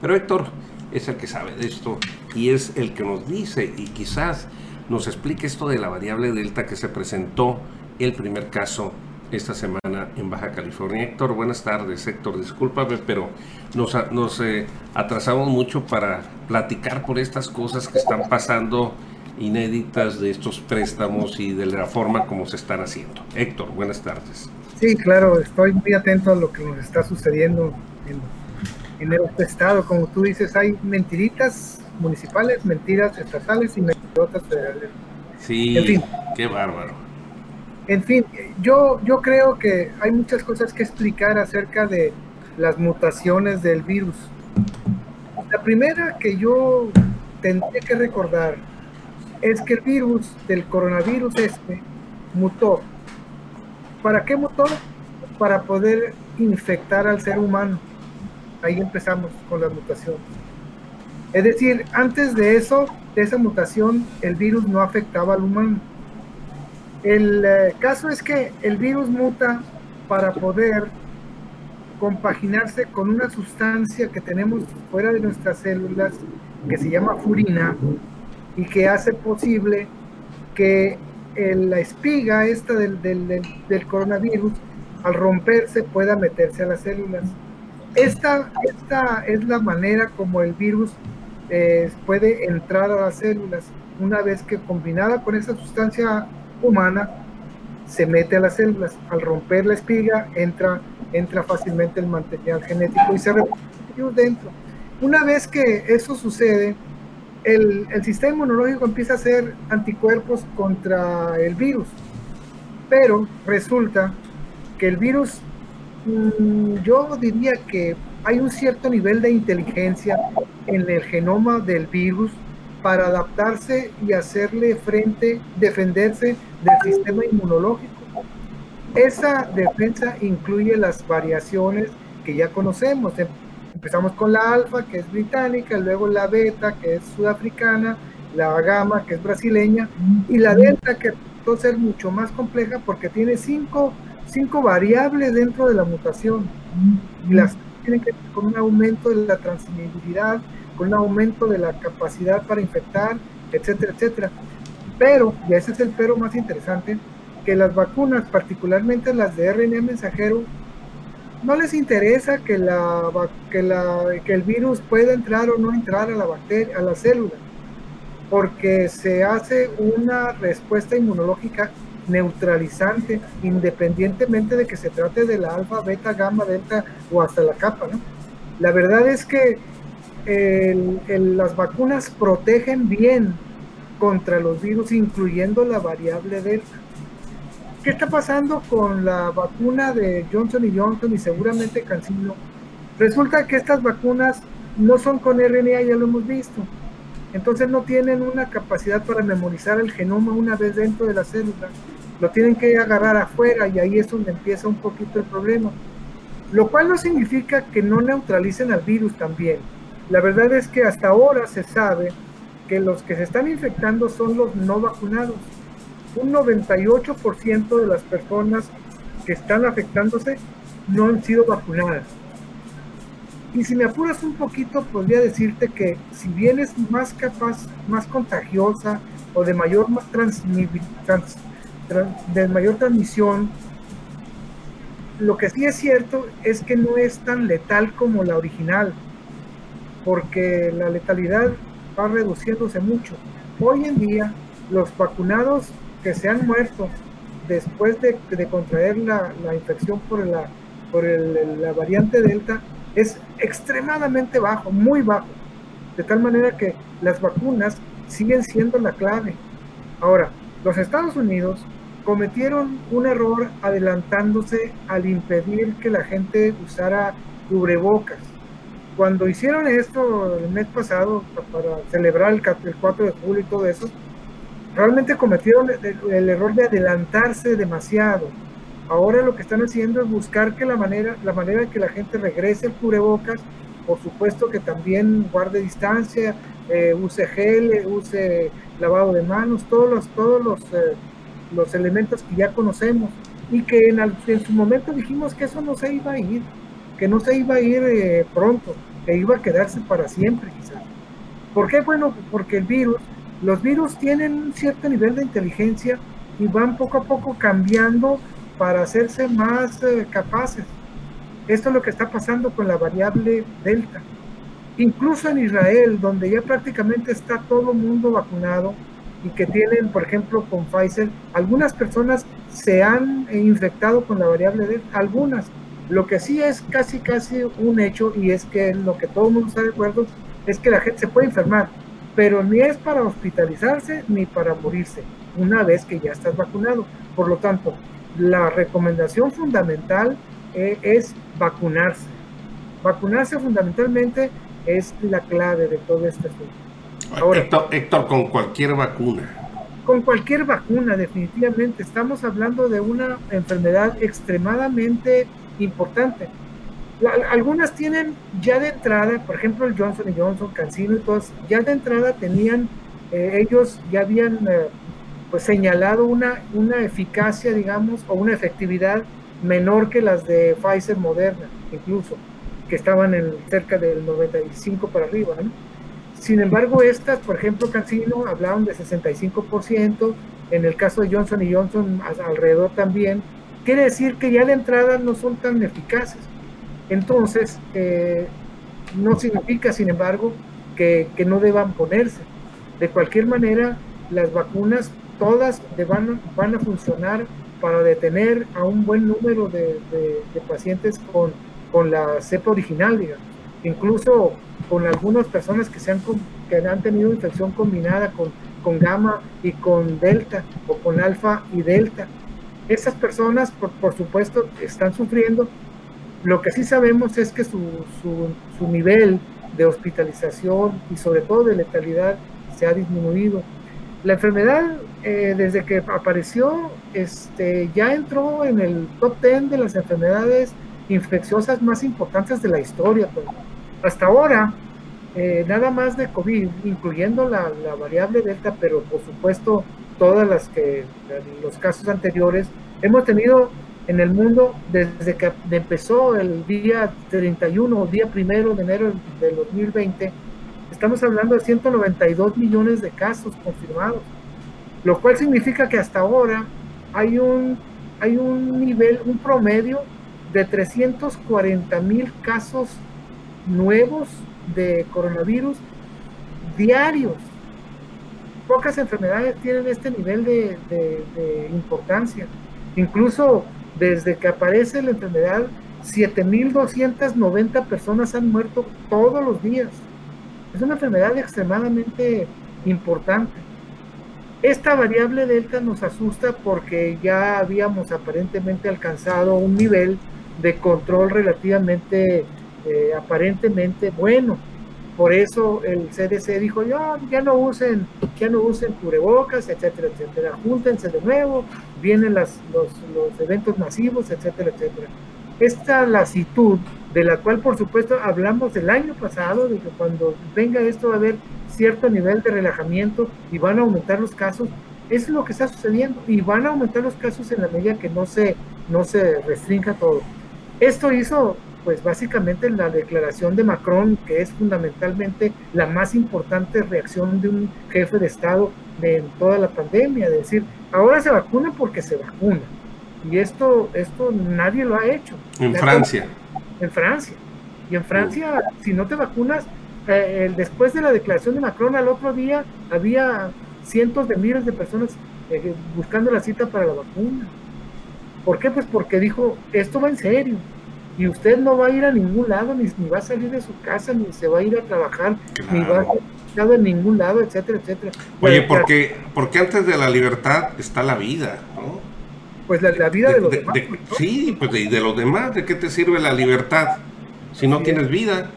Pero Héctor, es el que sabe de esto y es el que nos dice y quizás nos explique esto de la variable delta que se presentó el primer caso esta semana en Baja California. Héctor, buenas tardes. Héctor, discúlpame, pero nos, nos eh, atrasamos mucho para platicar por estas cosas que están pasando inéditas de estos préstamos y de la forma como se están haciendo. Héctor, buenas tardes. Sí, claro, estoy muy atento a lo que nos está sucediendo en en el estado, como tú dices, hay mentiritas municipales, mentiras estatales y mentirotas federales. Sí, en fin, qué bárbaro. En fin, yo, yo creo que hay muchas cosas que explicar acerca de las mutaciones del virus. La primera que yo tendría que recordar es que el virus del coronavirus este mutó. ¿Para qué mutó? Para poder infectar al ser humano ahí empezamos con las mutaciones. Es decir, antes de eso, de esa mutación, el virus no afectaba al humano. El eh, caso es que el virus muta para poder compaginarse con una sustancia que tenemos fuera de nuestras células que se llama furina y que hace posible que la espiga esta del coronavirus al romperse pueda meterse a las células esta, esta es la manera como el virus eh, puede entrar a las células. Una vez que combinada con esa sustancia humana, se mete a las células. Al romper la espiga, entra, entra fácilmente el material genético y se reproduce dentro. Una vez que eso sucede, el, el, sistema inmunológico empieza a hacer anticuerpos contra el virus. Pero resulta que el virus Mm, yo diría que hay un cierto nivel de inteligencia en el genoma del virus para adaptarse y hacerle frente, defenderse del sistema inmunológico. Esa defensa incluye las variaciones que ya conocemos. Empezamos con la alfa, que es británica, luego la beta, que es sudafricana, la gamma, que es brasileña, y la delta, que puede ser mucho más compleja porque tiene cinco cinco variables dentro de la mutación y las tienen que ver con un aumento de la transmisibilidad, con un aumento de la capacidad para infectar, etcétera, etcétera. Pero, y ese es el pero más interesante, que las vacunas, particularmente las de RNA mensajero, no les interesa que, la, que, la, que el virus pueda entrar o no entrar a la, bacteria, a la célula, porque se hace una respuesta inmunológica neutralizante, independientemente de que se trate de la alfa, beta, gamma, delta o hasta la capa. ¿no? La verdad es que las vacunas protegen bien contra los virus, incluyendo la variable delta. ¿Qué está pasando con la vacuna de Johnson y Johnson y seguramente Cancino? Resulta que estas vacunas no son con RNA, ya lo hemos visto. Entonces no tienen una capacidad para memorizar el genoma una vez dentro de la célula. Lo tienen que agarrar afuera y ahí es donde empieza un poquito el problema. Lo cual no significa que no neutralicen al virus también. La verdad es que hasta ahora se sabe que los que se están infectando son los no vacunados. Un 98% de las personas que están afectándose no han sido vacunadas. Y si me apuras un poquito, podría decirte que si bien es más capaz, más contagiosa o de mayor, de mayor transmisión, lo que sí es cierto es que no es tan letal como la original, porque la letalidad va reduciéndose mucho. Hoy en día, los vacunados que se han muerto después de, contraer la, infección por, la, por la variante Delta es extremadamente bajo, muy bajo. De tal manera que las vacunas siguen siendo la clave. Ahora, los Estados Unidos cometieron un error adelantándose al impedir que la gente usara cubrebocas cuando hicieron esto el mes pasado para celebrar el, 4 de julio y todo eso, realmente cometieron el, error de adelantarse demasiado. Ahora lo que están haciendo es buscar que la manera, la manera que la gente regrese el cubrebocas, por supuesto que también guarde distancia, eh, use gel, use lavado de manos, todos los, todos los, eh, los elementos que ya conocemos y que en, en, su momento dijimos que eso no se iba a ir, que no se iba a ir eh, pronto que iba a quedarse para siempre quizás. ¿Por qué? Bueno, porque el virus, los virus tienen un cierto nivel de inteligencia y van poco a poco cambiando para hacerse más eh, capaces. Esto es lo que está pasando con la variable delta. Incluso en Israel, donde ya prácticamente está todo el mundo vacunado y que tienen, por ejemplo, con Pfizer, algunas personas se han infectado con la variable delta, algunas, lo que sí es casi, casi un hecho, y es que lo que todo el mundo está de acuerdo, es que la gente se puede enfermar, pero ni es para hospitalizarse ni para morirse, una vez que ya estás vacunado. Por lo tanto, la recomendación fundamental eh, es vacunarse. Vacunarse fundamentalmente es la clave de todo este asunto. Ahora, Héctor, Héctor, con cualquier vacuna. Con cualquier vacuna, definitivamente. Estamos hablando de una enfermedad extremadamente importante. algunas tienen ya de entrada, por ejemplo el Johnson Johnson, Cancino y todos, ya de entrada tenían, eh, ellos ya habían eh, pues señalado una, una eficacia, digamos, o una efectividad menor que las de Pfizer Moderna, incluso, que estaban en cerca del 95 para arriba. Sin embargo, estas, por ejemplo, Cancino, hablaban de 65%, en el caso de Johnson y Johnson alrededor también, quiere decir que ya de entrada no son tan eficaces. Entonces, eh, no significa, sin embargo, que, no deban ponerse. De cualquier manera, las vacunas todas van, van a funcionar para detener a un buen número de, pacientes con, con, la cepa original, digamos. Incluso con algunas personas que, se han, que han tenido infección combinada con, con gamma y con delta o con alfa y delta. Esas personas, por, supuesto, están sufriendo. Lo que sí sabemos es que su, su, nivel de hospitalización y sobre todo de letalidad se ha disminuido. La enfermedad, eh, desde que apareció, este, ya entró en el top 10 de las enfermedades infecciosas más importantes de la historia. Pues. Hasta ahora, eh, nada más de COVID, incluyendo la, variable delta, pero por supuesto todas las que los casos anteriores hemos tenido en el mundo desde que empezó el día 31 o día primero de enero del 2020 estamos hablando de 192 millones de casos confirmados lo cual significa que hasta ahora hay un hay un nivel un promedio de 340 mil casos nuevos de coronavirus diarios. Pocas enfermedades tienen este nivel de, de importancia. Incluso desde que aparece la enfermedad, 7.290 personas han muerto todos los días. Es una enfermedad extremadamente importante. Esta variable delta nos asusta porque ya habíamos aparentemente alcanzado un nivel de control relativamente eh, aparentemente bueno. Por eso el CDC dijo, ya, ya no usen, ya no usen cubrebocas, etcétera, etcétera. Júntense de nuevo, vienen las, los, los eventos masivos, etcétera, etcétera. Esta lasitud, de la cual por supuesto hablamos el año pasado, de que cuando venga esto va a haber cierto nivel de relajamiento y van a aumentar los casos, es lo que está sucediendo y van a aumentar los casos en la medida que no se, no se restrinja todo. Esto hizo pues básicamente la declaración de Macron, que es fundamentalmente la más importante reacción de un jefe de Estado de toda la pandemia, de decir, ahora se vacuna porque se vacuna. Y esto, esto nadie lo ha hecho. En Francia. En Francia. Y en Francia, si no te vacunas, eh, después de la declaración de Macron al otro día había cientos de miles de personas eh, buscando la cita para la vacuna. ¿Por qué? Pues porque dijo, esto va en serio y usted no va a ir a ningún lado, ni, ni, va a salir de su casa, ni se va a ir a trabajar, ni va a estar en ningún lado, etcétera, etcétera. Oye, porque, porque antes de la libertad está la vida, ¿no? Pues la, vida de, los demás. Sí, pues de, de, los demás, ¿de qué te sirve la libertad si no tienes vida?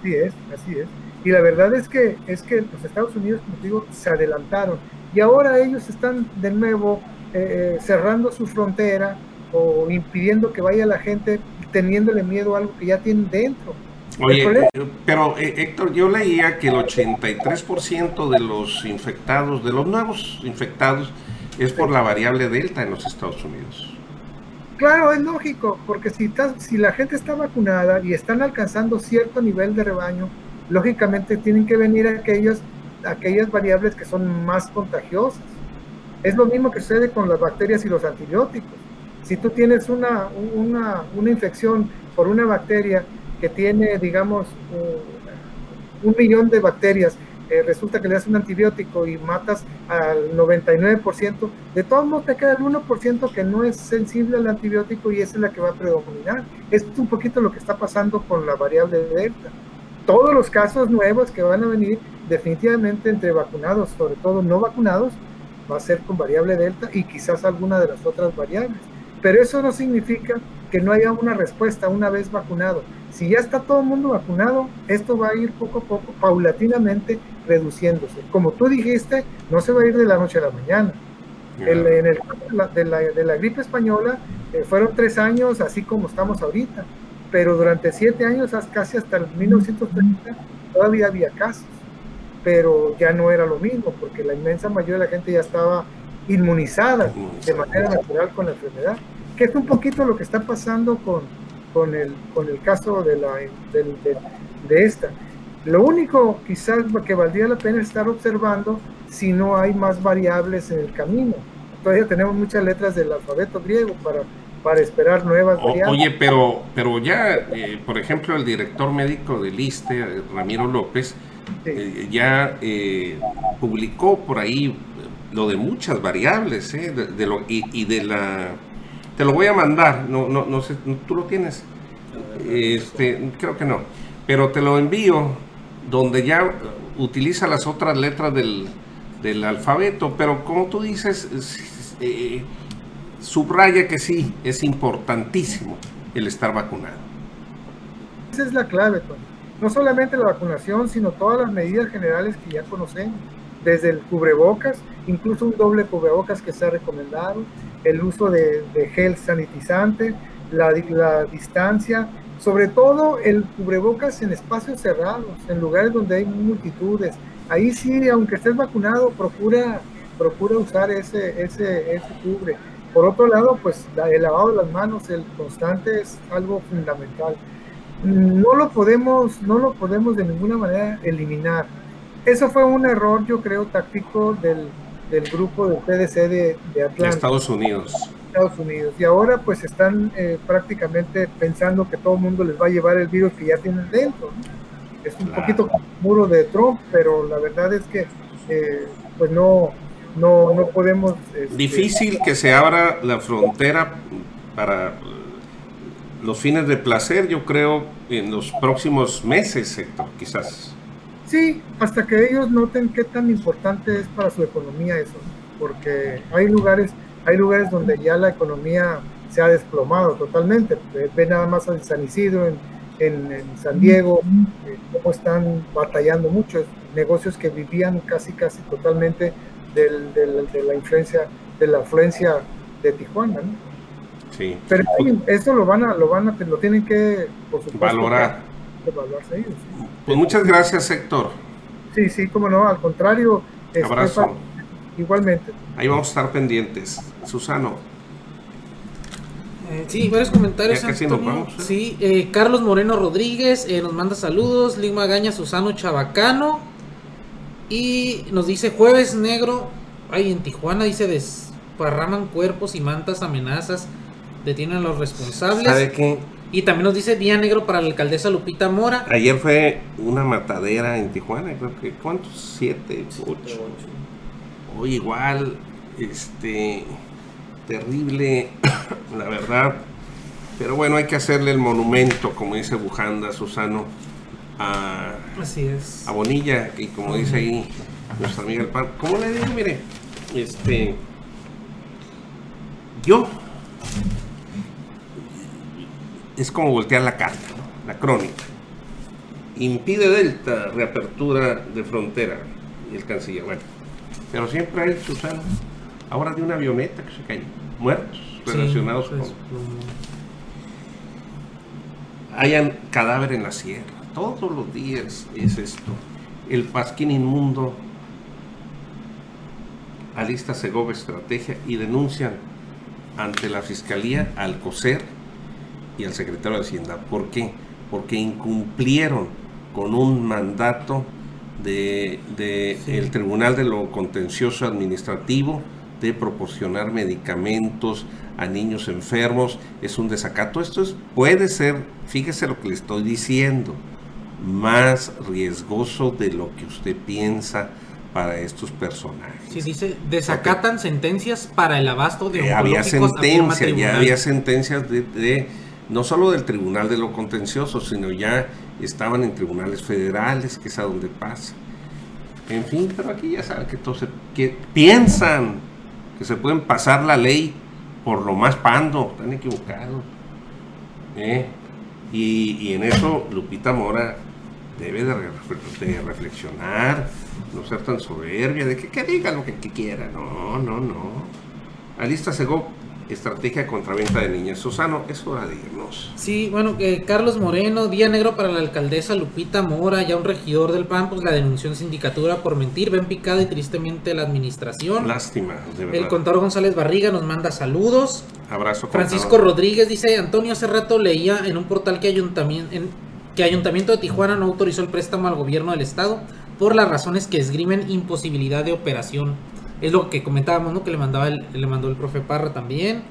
Así es, así es. Y la verdad es que, es que los Estados Unidos, como digo, se adelantaron. Y ahora ellos están de nuevo eh, cerrando su frontera o impidiendo que vaya la gente teniéndole miedo a algo que ya tienen dentro. Oye, pero eh, Héctor, yo leía que el 83% de los infectados, de los nuevos infectados, es por la variable delta en los Estados Unidos. Claro, es lógico, porque si, está, si la gente está vacunada y están alcanzando cierto nivel de rebaño, lógicamente tienen que venir aquellos, aquellas variables que son más contagiosas. Es lo mismo que sucede con las bacterias y los antibióticos si tú tienes una, una, una infección por una bacteria que tiene, digamos, un millón de bacterias, eh, resulta que le das un antibiótico y matas al 99%, de todos modos te queda el 1% que no es sensible al antibiótico y esa es la que va a predominar. Es un poquito lo que está pasando con la variable delta. Todos los casos nuevos que van a venir definitivamente entre vacunados, sobre todo no vacunados, va a ser con variable delta y quizás alguna de las otras variables. Pero eso no significa que no haya una respuesta una vez vacunado. Si ya está todo el mundo vacunado, esto va a ir poco a poco, paulatinamente reduciéndose. Como tú dijiste, no se va a ir de la noche a la mañana. en el caso de la, de la, gripe española, eh, fueron tres años así como estamos ahorita, pero durante siete años, casi hasta el 1930, todavía había casos, pero ya no era lo mismo, porque la inmensa mayoría de la gente ya estaba inmunizada de manera natural con la enfermedad, que es un poquito lo que está pasando con, con, el, con el caso de, la, de, de, esta. Lo único quizás que valdría la pena estar observando si no hay más variables en el camino. Todavía tenemos muchas letras del alfabeto griego para, para esperar nuevas variables. Oye, pero, pero ya, eh, por ejemplo, el director médico del ISTE, Ramiro López, eh, ya eh, publicó por ahí lo de muchas variables, ¿eh? de, lo, y, de la... Te lo voy a mandar, no, no, no sé, tú lo tienes. Este, creo que no, pero te lo envío donde ya utiliza las otras letras del, del alfabeto, pero como tú dices, eh, subraya que sí, es importantísimo el estar vacunado. Esa es la clave, Tony. No solamente la vacunación, sino todas las medidas generales que ya conocemos, desde el cubrebocas, incluso un doble cubrebocas que ha recomendado, el uso de, gel sanitizante, la, la, distancia, sobre todo el cubrebocas en espacios cerrados, en lugares donde hay multitudes. Ahí sí, aunque estés vacunado, procura, procura usar ese, ese, ese cubre. Por otro lado, pues el lavado de las manos, el constante es algo fundamental. No lo podemos, no lo podemos de ninguna manera eliminar. Eso fue un error, yo creo, táctico del, del grupo del PDC de, de Atlanta. Estados Unidos. Estados Unidos. Y ahora pues están eh, prácticamente pensando que todo el mundo les va a llevar el virus que ya tienen dentro. Es un poquito como el muro de Trump, pero la verdad es que eh, pues no, no, no podemos... Este, Difícil que se abra la frontera para los fines de placer, yo creo, en los próximos meses, Héctor, quizás. Sí, hasta que ellos noten qué tan importante es para su economía eso, porque hay lugares, hay lugares donde ya la economía se ha desplomado totalmente. Ve nada más en San Isidro, en, San Diego, eh, cómo están batallando muchos negocios que vivían casi, casi totalmente de la influencia, de la afluencia de Tijuana. ¿no? Sí. Pero eso lo van a, lo van a, lo tienen que, valorar. Pues muchas gracias, Héctor. Sí, sí, como no, al contrario. Abrazo. igualmente. Ahí vamos a estar pendientes. Susano. Eh, sí, varios comentarios. ¿eh? Sí, eh, Carlos Moreno Rodríguez nos manda saludos. Lima Gaña, Susano Chabacano. Y nos dice jueves negro. Ay, en Tijuana dice desparraman cuerpos y mantas amenazas detienen a los responsables. ¿Sabe qué? Y también nos dice día negro para la alcaldesa Lupita Mora. Ayer fue una matadera en Tijuana, creo que ¿cuántos? Siete, ocho. Hoy igual, este, terrible, <coughs> la verdad. Pero bueno, hay que hacerle el monumento, como dice Bujanda, Susano, a, Así es. a Bonilla, y como dice ahí nuestra amiga el pan. ¿Cómo le digo? Mire, este, yo es como voltear la carta, la crónica. Impide Delta reapertura de frontera. Y el canciller, bueno. Pero siempre hay, Susana, ahora de una avioneta que se cayó, muertos relacionados pues, con. Hayan cadáver en la sierra. Todos los días es esto. El pasquín inmundo alista Segova estrategia y denuncian ante la fiscalía al COSER y al secretario de Hacienda. ¿Por qué? Porque incumplieron con un mandato de, el Tribunal de lo Contencioso Administrativo de proporcionar medicamentos a niños enfermos. Es un desacato. Esto es, puede ser, fíjese lo que le estoy diciendo, más riesgoso de lo que usted piensa para estos personajes. Sí, dice, desacatan sentencias para el abasto de eh, Había sentencias, ya había sentencias de no solo del Tribunal de lo Contencioso, sino ya estaban en tribunales federales, que es a donde pasa. En fin, pero aquí ya saben que todos que piensan que se pueden pasar la ley por lo más pando, están equivocados. ¿eh? Y, en eso Lupita Mora debe de, reflexionar, no ser tan soberbia, de que, que diga lo que, quiera. No, no, no. Alista Segó estrategia contra venta de niñas. Susano, es hora de irnos. Sí, bueno, que Carlos Moreno, día negro para la alcaldesa Lupita Mora, ya un regidor del PAN, pues la denunció en sindicatura por mentir, ven picado y tristemente la administración. Lástima, de verdad. El contador González Barriga nos manda saludos. Abrazo. Francisco Rodríguez dice, Antonio, hace rato leía en un portal que ayuntamiento, en, que Ayuntamiento de Tijuana no autorizó el préstamo al gobierno del estado por las razones que esgrimen imposibilidad de operación es lo que comentábamos, ¿no? Que le mandaba el, le mandó el profe Parra también.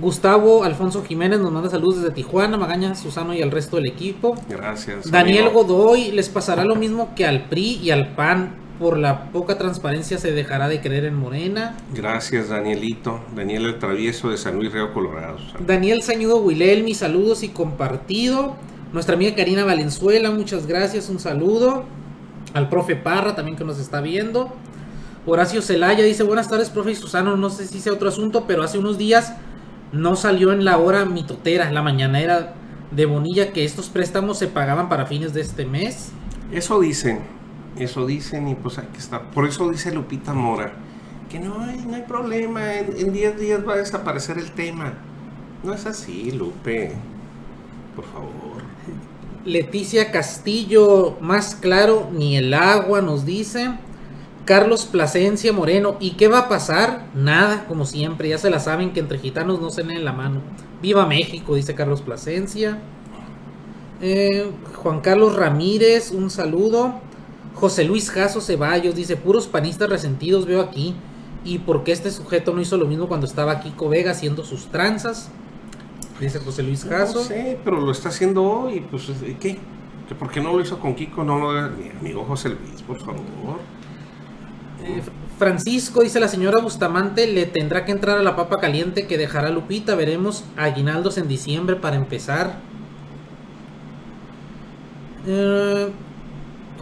Gustavo Alfonso Jiménez nos manda saludos desde Tijuana, Magaña, Susano y al resto del equipo. Gracias. Daniel Godoy, les pasará lo mismo que al PRI y al PAN. Por la poca transparencia se dejará de creer en Morena. Gracias, Danielito. Daniel el Travieso de San Luis Río Colorado. Daniel Sañudo Wilhelmi, saludos y compartido. Nuestra amiga Karina Valenzuela, muchas gracias, un saludo. Al profe Parra también que nos está viendo. Horacio Celaya dice, buenas tardes, profe y Susano, no sé si sea otro asunto, pero hace unos días no salió en la hora mitotera, la mañanera de Bonilla, que estos préstamos se pagaban para fines de este mes. Eso dicen, eso dicen y pues hay que estar. Por eso dice Lupita Mora, que no hay, no hay problema, en 10 días va a desaparecer el tema. No es así, Lupe, por favor. Leticia Castillo, más claro, ni el agua nos dice. Carlos Plasencia Moreno. ¿Y qué va a pasar? Nada, como siempre. Ya se la saben que entre gitanos no se leen la mano. Viva México, dice Carlos Plasencia. Eh, Juan Carlos Ramírez, un saludo. José Luis Jasso Ceballos dice: puros panistas resentidos veo aquí. ¿Y por qué este sujeto no hizo lo mismo cuando estaba Kiko Vega haciendo sus tranzas? Dice José Luis Caso. No sé, pero lo está haciendo hoy, pues ¿qué? ¿Que ¿Por qué no lo hizo con Kiko? No lo haga mi amigo José Luis, por favor. Eh, Francisco, dice la señora Bustamante, le tendrá que entrar a la papa caliente que dejará Lupita. Veremos aguinaldos en diciembre para empezar. Eh,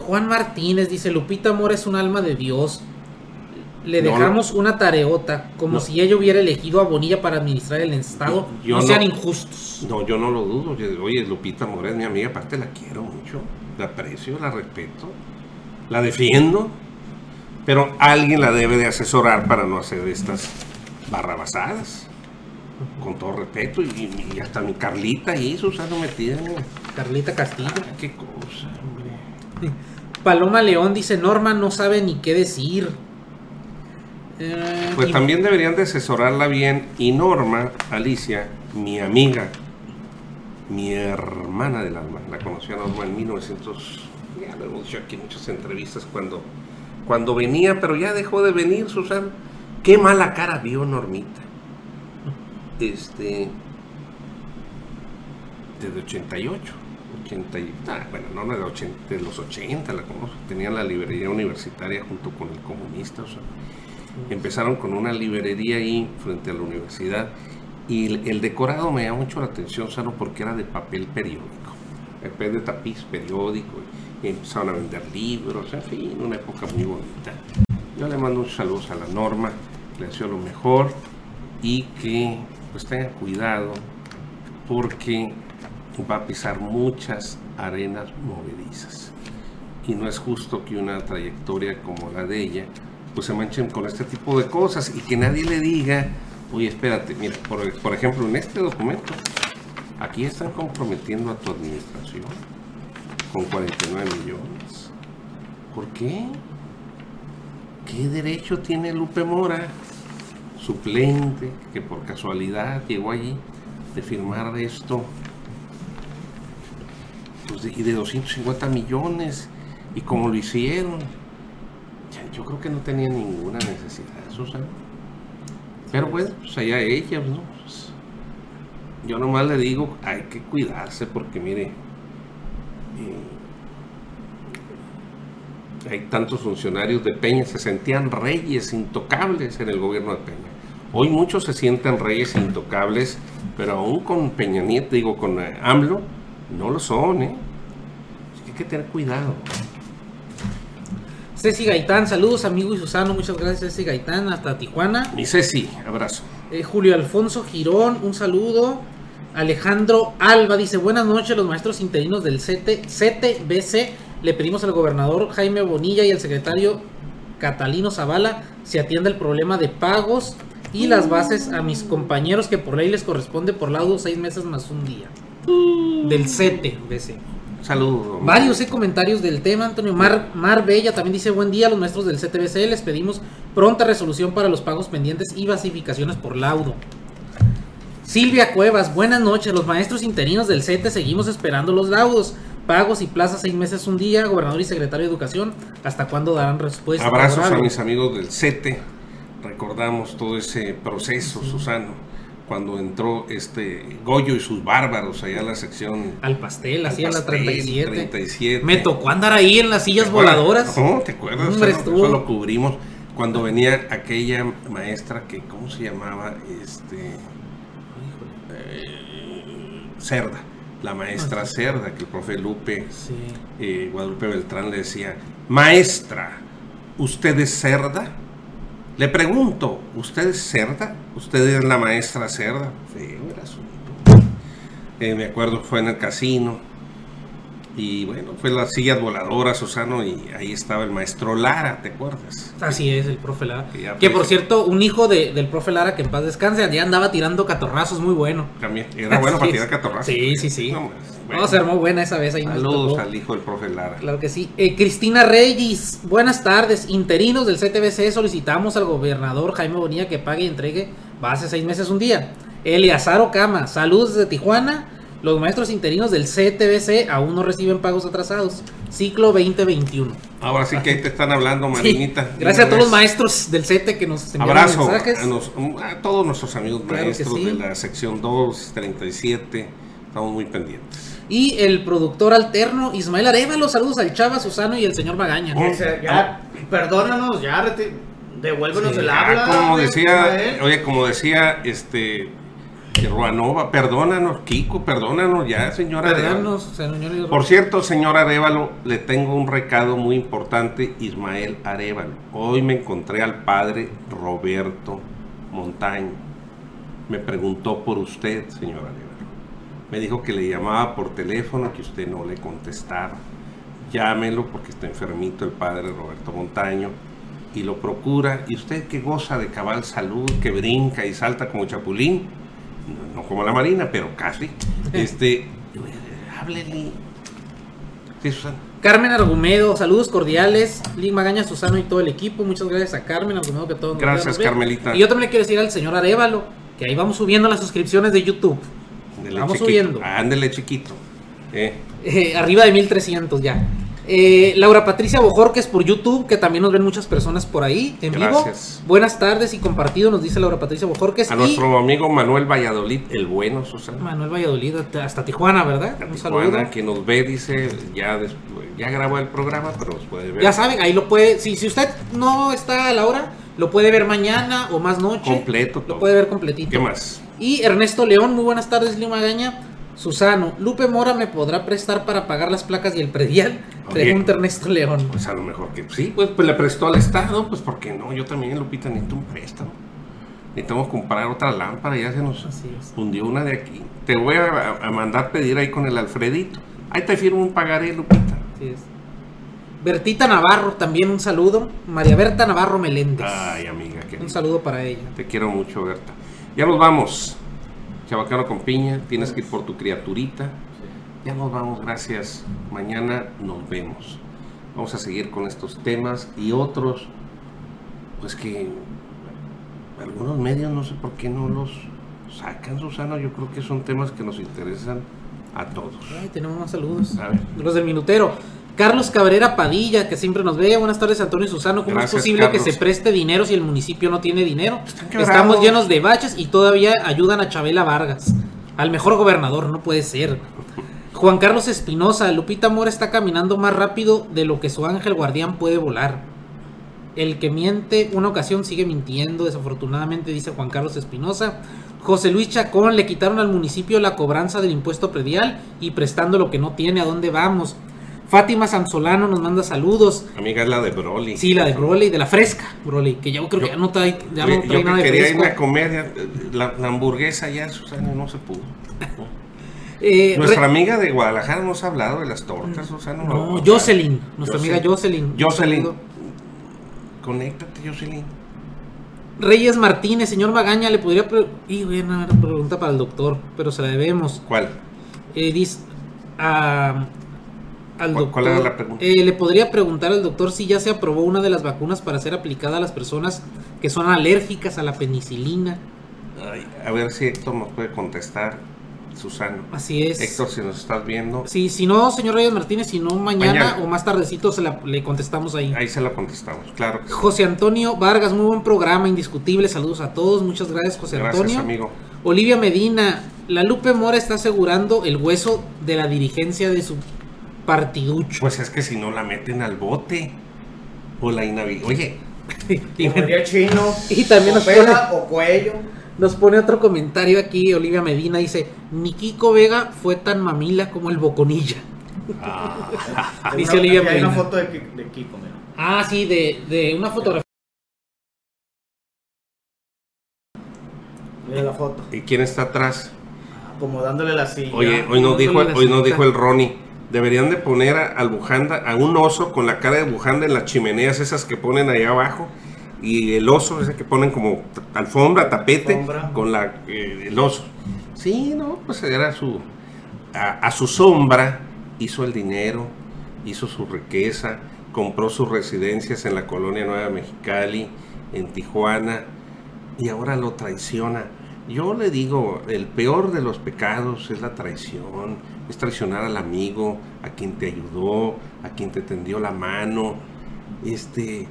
Juan Martínez dice, Lupita Mora es un alma de Dios. Le No, dejamos una tareota, como No. si ella hubiera elegido a Bonilla para administrar el Estado. Yo no, no- sean injustos. No, yo no lo dudo. Oye, Lupita Mora es mi amiga, aparte la quiero mucho, la aprecio, la respeto, la defiendo, pero alguien la debe de asesorar para no hacer estas barrabasadas. Con todo respeto, y, y hasta mi Carlita y Susana metida en el- Carlita Castillo. Ah, qué cosa, hombre. Paloma León dice, Norma no sabe ni qué decir. Eh, Pues y- también deberían de asesorarla bien. Y Norma, Alicia, mi amiga, mi hermana del alma, la conocí a Norma en 1900, ya lo hemos dicho aquí en muchas entrevistas, cuando, cuando venía, pero ya dejó de venir, Susana. Qué mala cara vio Normita. Este, desde 88. 80 y- ah, bueno, no de, 80, de los 80, la conozco. Tenía la librería universitaria junto con el comunista. o sea, Empezaron con una librería ahí frente a la universidad y el, decorado me llama mucho la atención, Sano, porque era de papel periódico, en vez de tapiz periódico, empezaron a vender libros, en fin, una época muy bonita. Yo le mando un saludo a la Norma, le deseo lo mejor y que pues tenga cuidado porque va a pisar muchas arenas movedizas. Y no es justo que una trayectoria como la de ella pues se manchen con este tipo de cosas y que nadie le diga, oye, espérate, mira, por ejemplo, en este documento, aquí están comprometiendo a tu administración con 49 millones. ¿Por qué? ¿Qué derecho tiene Lupe Mora, suplente, que por casualidad llegó allí, de firmar esto? Pues de- y de 250 millones, y como lo hicieron, yo creo que no tenía ninguna necesidad, Susana. Pero bueno, pues allá ellas, ¿no? Pues, yo nomás le digo, hay que cuidarse porque mire, hay tantos funcionarios de Peña, se sentían reyes intocables en el gobierno de Peña. Hoy muchos se sienten reyes intocables, pero aún con Peña Nieto, digo, con eh, AMLO, no lo son, ¿eh? Así que hay que tener cuidado. Ceci Gaitán, saludos amigo y Susano, muchas gracias Ceci Gaitán, hasta Tijuana. Mi Ceci, abrazo. Eh, Julio Alfonso Girón, un saludo. Alejandro Alba dice, buenas noches los maestros interinos del CT, CTBC. Le pedimos al gobernador Jaime Bonilla y al secretario Catalino Zavala se atienda el problema de pagos y las bases a mis compañeros que por ley les corresponde por laudo seis meses más un día. Del CTBC. Saludos. Varios eh, comentarios del tema, Antonio. Mar, Mar Bella también dice, buen día a los maestros del CTBC, les pedimos pronta resolución para los pagos pendientes y basificaciones por laudo. Silvia Cuevas, buenas noches, los maestros interinos del CT seguimos esperando los laudos. Pagos y plazas seis meses un día, gobernador y secretario de educación, ¿hasta cuándo darán respuesta? Abrazos a mis amigos del CETE. Recordamos todo ese proceso, Susano, cuando entró este Goyo y sus bárbaros allá a la sección. Al pastel, así a la pastel, 37. 37. Me tocó andar ahí en las sillas voladoras. No, ¿te acuerdas? Hombre, estuvo- eso lo cubrimos cuando venía aquella maestra que, ¿cómo se llamaba? Este. Cerda. La maestra Cerda, que el profe Lupe, eh, Guadalupe Beltrán le decía, maestra, ¿usted es Cerda? Le pregunto, ¿usted es Cerda? ¿Usted es la maestra Cerda? Sí, era su- Eh, me acuerdo, fue en el casino. Y bueno, fue las sillas voladoras, Susano, y ahí estaba el maestro Lara, ¿te acuerdas? Así es, el profe Lara. Que por cierto, un hijo de- del profe Lara, que en paz descanse, ya andaba tirando catorrazos muy bueno. También, era bueno para tirar catorrazos. Sí, sí, sí. No, pues, No, bueno. se armó buena esa vez ahí. Saludos al hijo del profe Lara. Claro que sí. Eh, Cristina Reyes, buenas tardes. Interinos del CTBC solicitamos al gobernador Jaime Bonilla que pague y entregue base seis meses un día. Eleazar Ocama, saludos desde Tijuana Los maestros interinos del CTBC aún no reciben pagos atrasados. Ciclo 2021. Ahora sí que ahí te están hablando, Marinita. Gracias a todos los maestros del CETE que nos enviaron Abrazo mensajes. A, nos, a, todos nuestros amigos maestros de la sección 2, 37. Estamos muy pendientes. Y el productor alterno, Ismael Arevalo. Saludos al Chava, Susano y el señor Magaña. ya, perdónanos, ya devuélvenos el habla. Como decía, oye, como decía este Ruanova, perdónanos, Kiko, perdónanos ya, señora Perdónanos, Por cierto, señor Arevalo, le tengo un recado muy importante, Ismael Arevalo. Hoy me encontré al padre Roberto Montaño. Me preguntó por usted, señor Arevalo. Me dijo que le llamaba por teléfono, que usted no le contestaba. Llámelo porque está enfermito el padre Roberto Montaño y lo procura. Y usted que goza de cabal salud, que brinca y salta como chapulín, no como la Marina, pero casi. Este, háblele. Carmen Argumedo, saludos cordiales. Link Magaña, Susano y todo el equipo. Muchas gracias a Carmen Argumedo que todo Gracias, Carmelita. Y yo también le quiero decir al señor Arevalo que ahí vamos subiendo las suscripciones de YouTube. vamos subiendo. Ándele, chiquito. Eh. Eh, arriba de 1300 ya. Eh, Laura Patricia Bojorques por YouTube, que también nos ven muchas personas por ahí en vivo. Buenas tardes y compartido, nos dice Laura Patricia Bojorques. A nuestro amigo Manuel Valladolid, el bueno, Susana. Manuel Valladolid, hasta Tijuana, ¿verdad? Un Tijuana, que nos ve, dice, ya, ya grabó el programa, pero nos puede ver. Ya saben, ahí lo puede, si, si usted no está a la hora, lo puede ver mañana o más noche. Completo. Lo puede ver completito. ¿Qué más? Y Ernesto León, muy buenas tardes, Lima Magaña. Susano, ¿Lupe Mora me podrá prestar para pagar las placas y el predial? Pregunta Ernesto León. Pues a lo mejor que sí, pues, pues le prestó al Estado, pues porque no, yo también, Lupita, necesito un préstamo. Necesitamos comprar otra lámpara, ya se nos hundió una de aquí. Te voy a, mandar pedir ahí con el Alfredito. Ahí te firmo un pagaré, Lupita. Así es. Bertita Navarro, también un saludo. María Berta Navarro Meléndez. Ay, amiga. Un saludo para ella. Te quiero mucho, Berta. Ya nos vamos. Chabacano con piña, tienes que ir por tu criaturita. Ya nos vamos, gracias. Mañana nos vemos. Vamos a seguir con estos temas y otros, pues que algunos medios no sé por qué no los sacan, Susana. Yo creo que son temas que nos interesan a todos. tenemos más saludos. Los del minutero. Carlos Cabrera Padilla, que siempre nos ve. Buenas tardes, Antonio y Susano. ¿Cómo es posible que se preste dinero si el municipio no tiene dinero? Estamos llenos de baches y todavía ayudan a Chabela Vargas. Al mejor gobernador, no puede ser. Juan Carlos Espinosa, Lupita Mora está caminando más rápido de lo que su ángel guardián puede volar. El que miente una ocasión sigue mintiendo, desafortunadamente, dice Juan Carlos Espinosa. José Luis Chacón, le quitaron al municipio la cobranza del impuesto predial y prestando lo que no tiene, ¿a dónde vamos? Fátima Sansolano nos manda saludos. Amiga, es la de Broly. Sí, la de Broly, de la fresca, Broly, que yo creo que ya no trae, ya no trae nada de quería irme a comer la, hamburguesa ya, Susana, no se pudo. <laughs> Eh, Nuestra amiga de Guadalajara nos ha hablado de las tortas, Susana. No, Jocelyn, nuestra amiga Jocelyn. Jocelyn. Conéctate, Jocelyn. Reyes Martínez, señor Magaña, le podría. Y voy a una pregunta para el doctor, pero se la debemos. ¿Cuál? Eh, dice. a al doctor. la pregunta? Eh, le podría preguntar al doctor si ya se aprobó una de las vacunas para ser aplicada a las personas que son alérgicas a la penicilina. a ver si Héctor nos puede contestar. Susano. Así es. Héctor, si nos estás viendo. Sí, si no, señor Reyes Martínez, si no mañana, o más tardecito se la, le contestamos ahí. Ahí se la contestamos, claro. José Antonio Vargas, muy buen programa, indiscutible. Saludos a todos, muchas gracias, José gracias, Antonio. amigo. Olivia Medina, la Lupe Mora está asegurando el hueso de la dirigencia de su partiducho. Pues es que si no la meten al bote o la inhabilitan. Oye, y chino. <laughs> Y también nos pone, o cuello. Nos pone otro comentario aquí, Olivia Medina dice, ni Kiko Vega fue tan mamila como el Boconilla. Ah. <laughs> dice Olivia Medina. Hay una foto de, Kiko, mira. Ah, sí, de, de una fotografía. Mira la foto. ¿Y quién está atrás? Como dándole la silla. Oye, hoy no dijo, hoy no dijo el Ronnie deberían de poner al bujanda, a un oso con la cara de bujanda en las chimeneas esas que ponen ahí abajo y el oso ese que ponen como alfombra, tapete con la eh, el oso. Sí, no, pues era su a, su sombra hizo el dinero, hizo su riqueza, compró sus residencias en la colonia Nueva Mexicali, en Tijuana y ahora lo traiciona. Yo le digo, el peor de los pecados es la traición, es traicionar al amigo, a quien te ayudó, a quien te tendió la mano, este,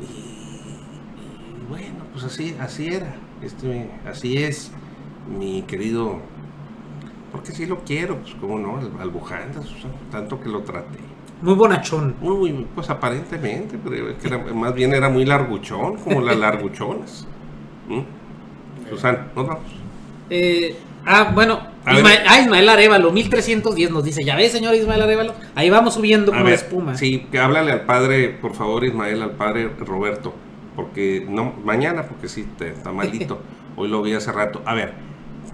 y, bueno, pues así, así era, este, así es, mi querido, porque si lo quiero, pues como no, al, al Bujandas, tanto que lo traté. Muy bonachón. Muy, muy, pues aparentemente, pero es que era- más bien era muy larguchón, como las larguchonas. ¿Mm? <laughs> Susana, nos vamos. Eh, ah, bueno. A Isma- ver. ah, Ismael Arevalo, 1310 nos dice, ya ves, señor Ismael Arevalo, ahí vamos subiendo A como ver, espuma. Sí, que háblale al padre, por favor, Ismael, al padre Roberto, porque no, mañana, porque sí, te- está malito. <laughs> Hoy lo vi hace rato. A ver,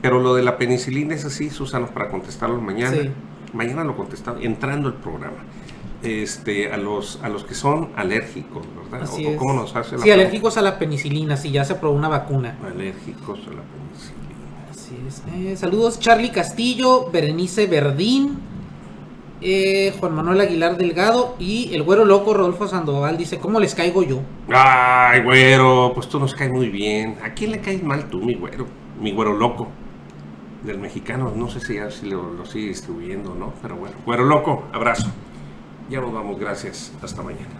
pero lo de la penicilina es así, Susana, para contestarlo mañana. Sí. Mañana lo contestamos, entrando el programa. Este, a los, a los que son alérgicos, ¿verdad? Así O- o es. ¿Cómo nos hace la Sí, alérgicos a la penicilina, sí, ya se aprobó una vacuna. Alérgicos a la penicilina. Eh, saludos, Charlie Castillo, Berenice Verdín, eh, Juan Manuel Aguilar Delgado y el güero loco Rodolfo Sandoval dice, ¿cómo les caigo yo? Ay, güero, pues tú nos caes muy bien. ¿A quién le caes mal tú, mi güero? Mi güero loco. Del mexicano, no sé si ya si lo, lo sigue distribuyendo o no, pero bueno. Güero loco, abrazo. Ya nos vamos, gracias. Hasta mañana.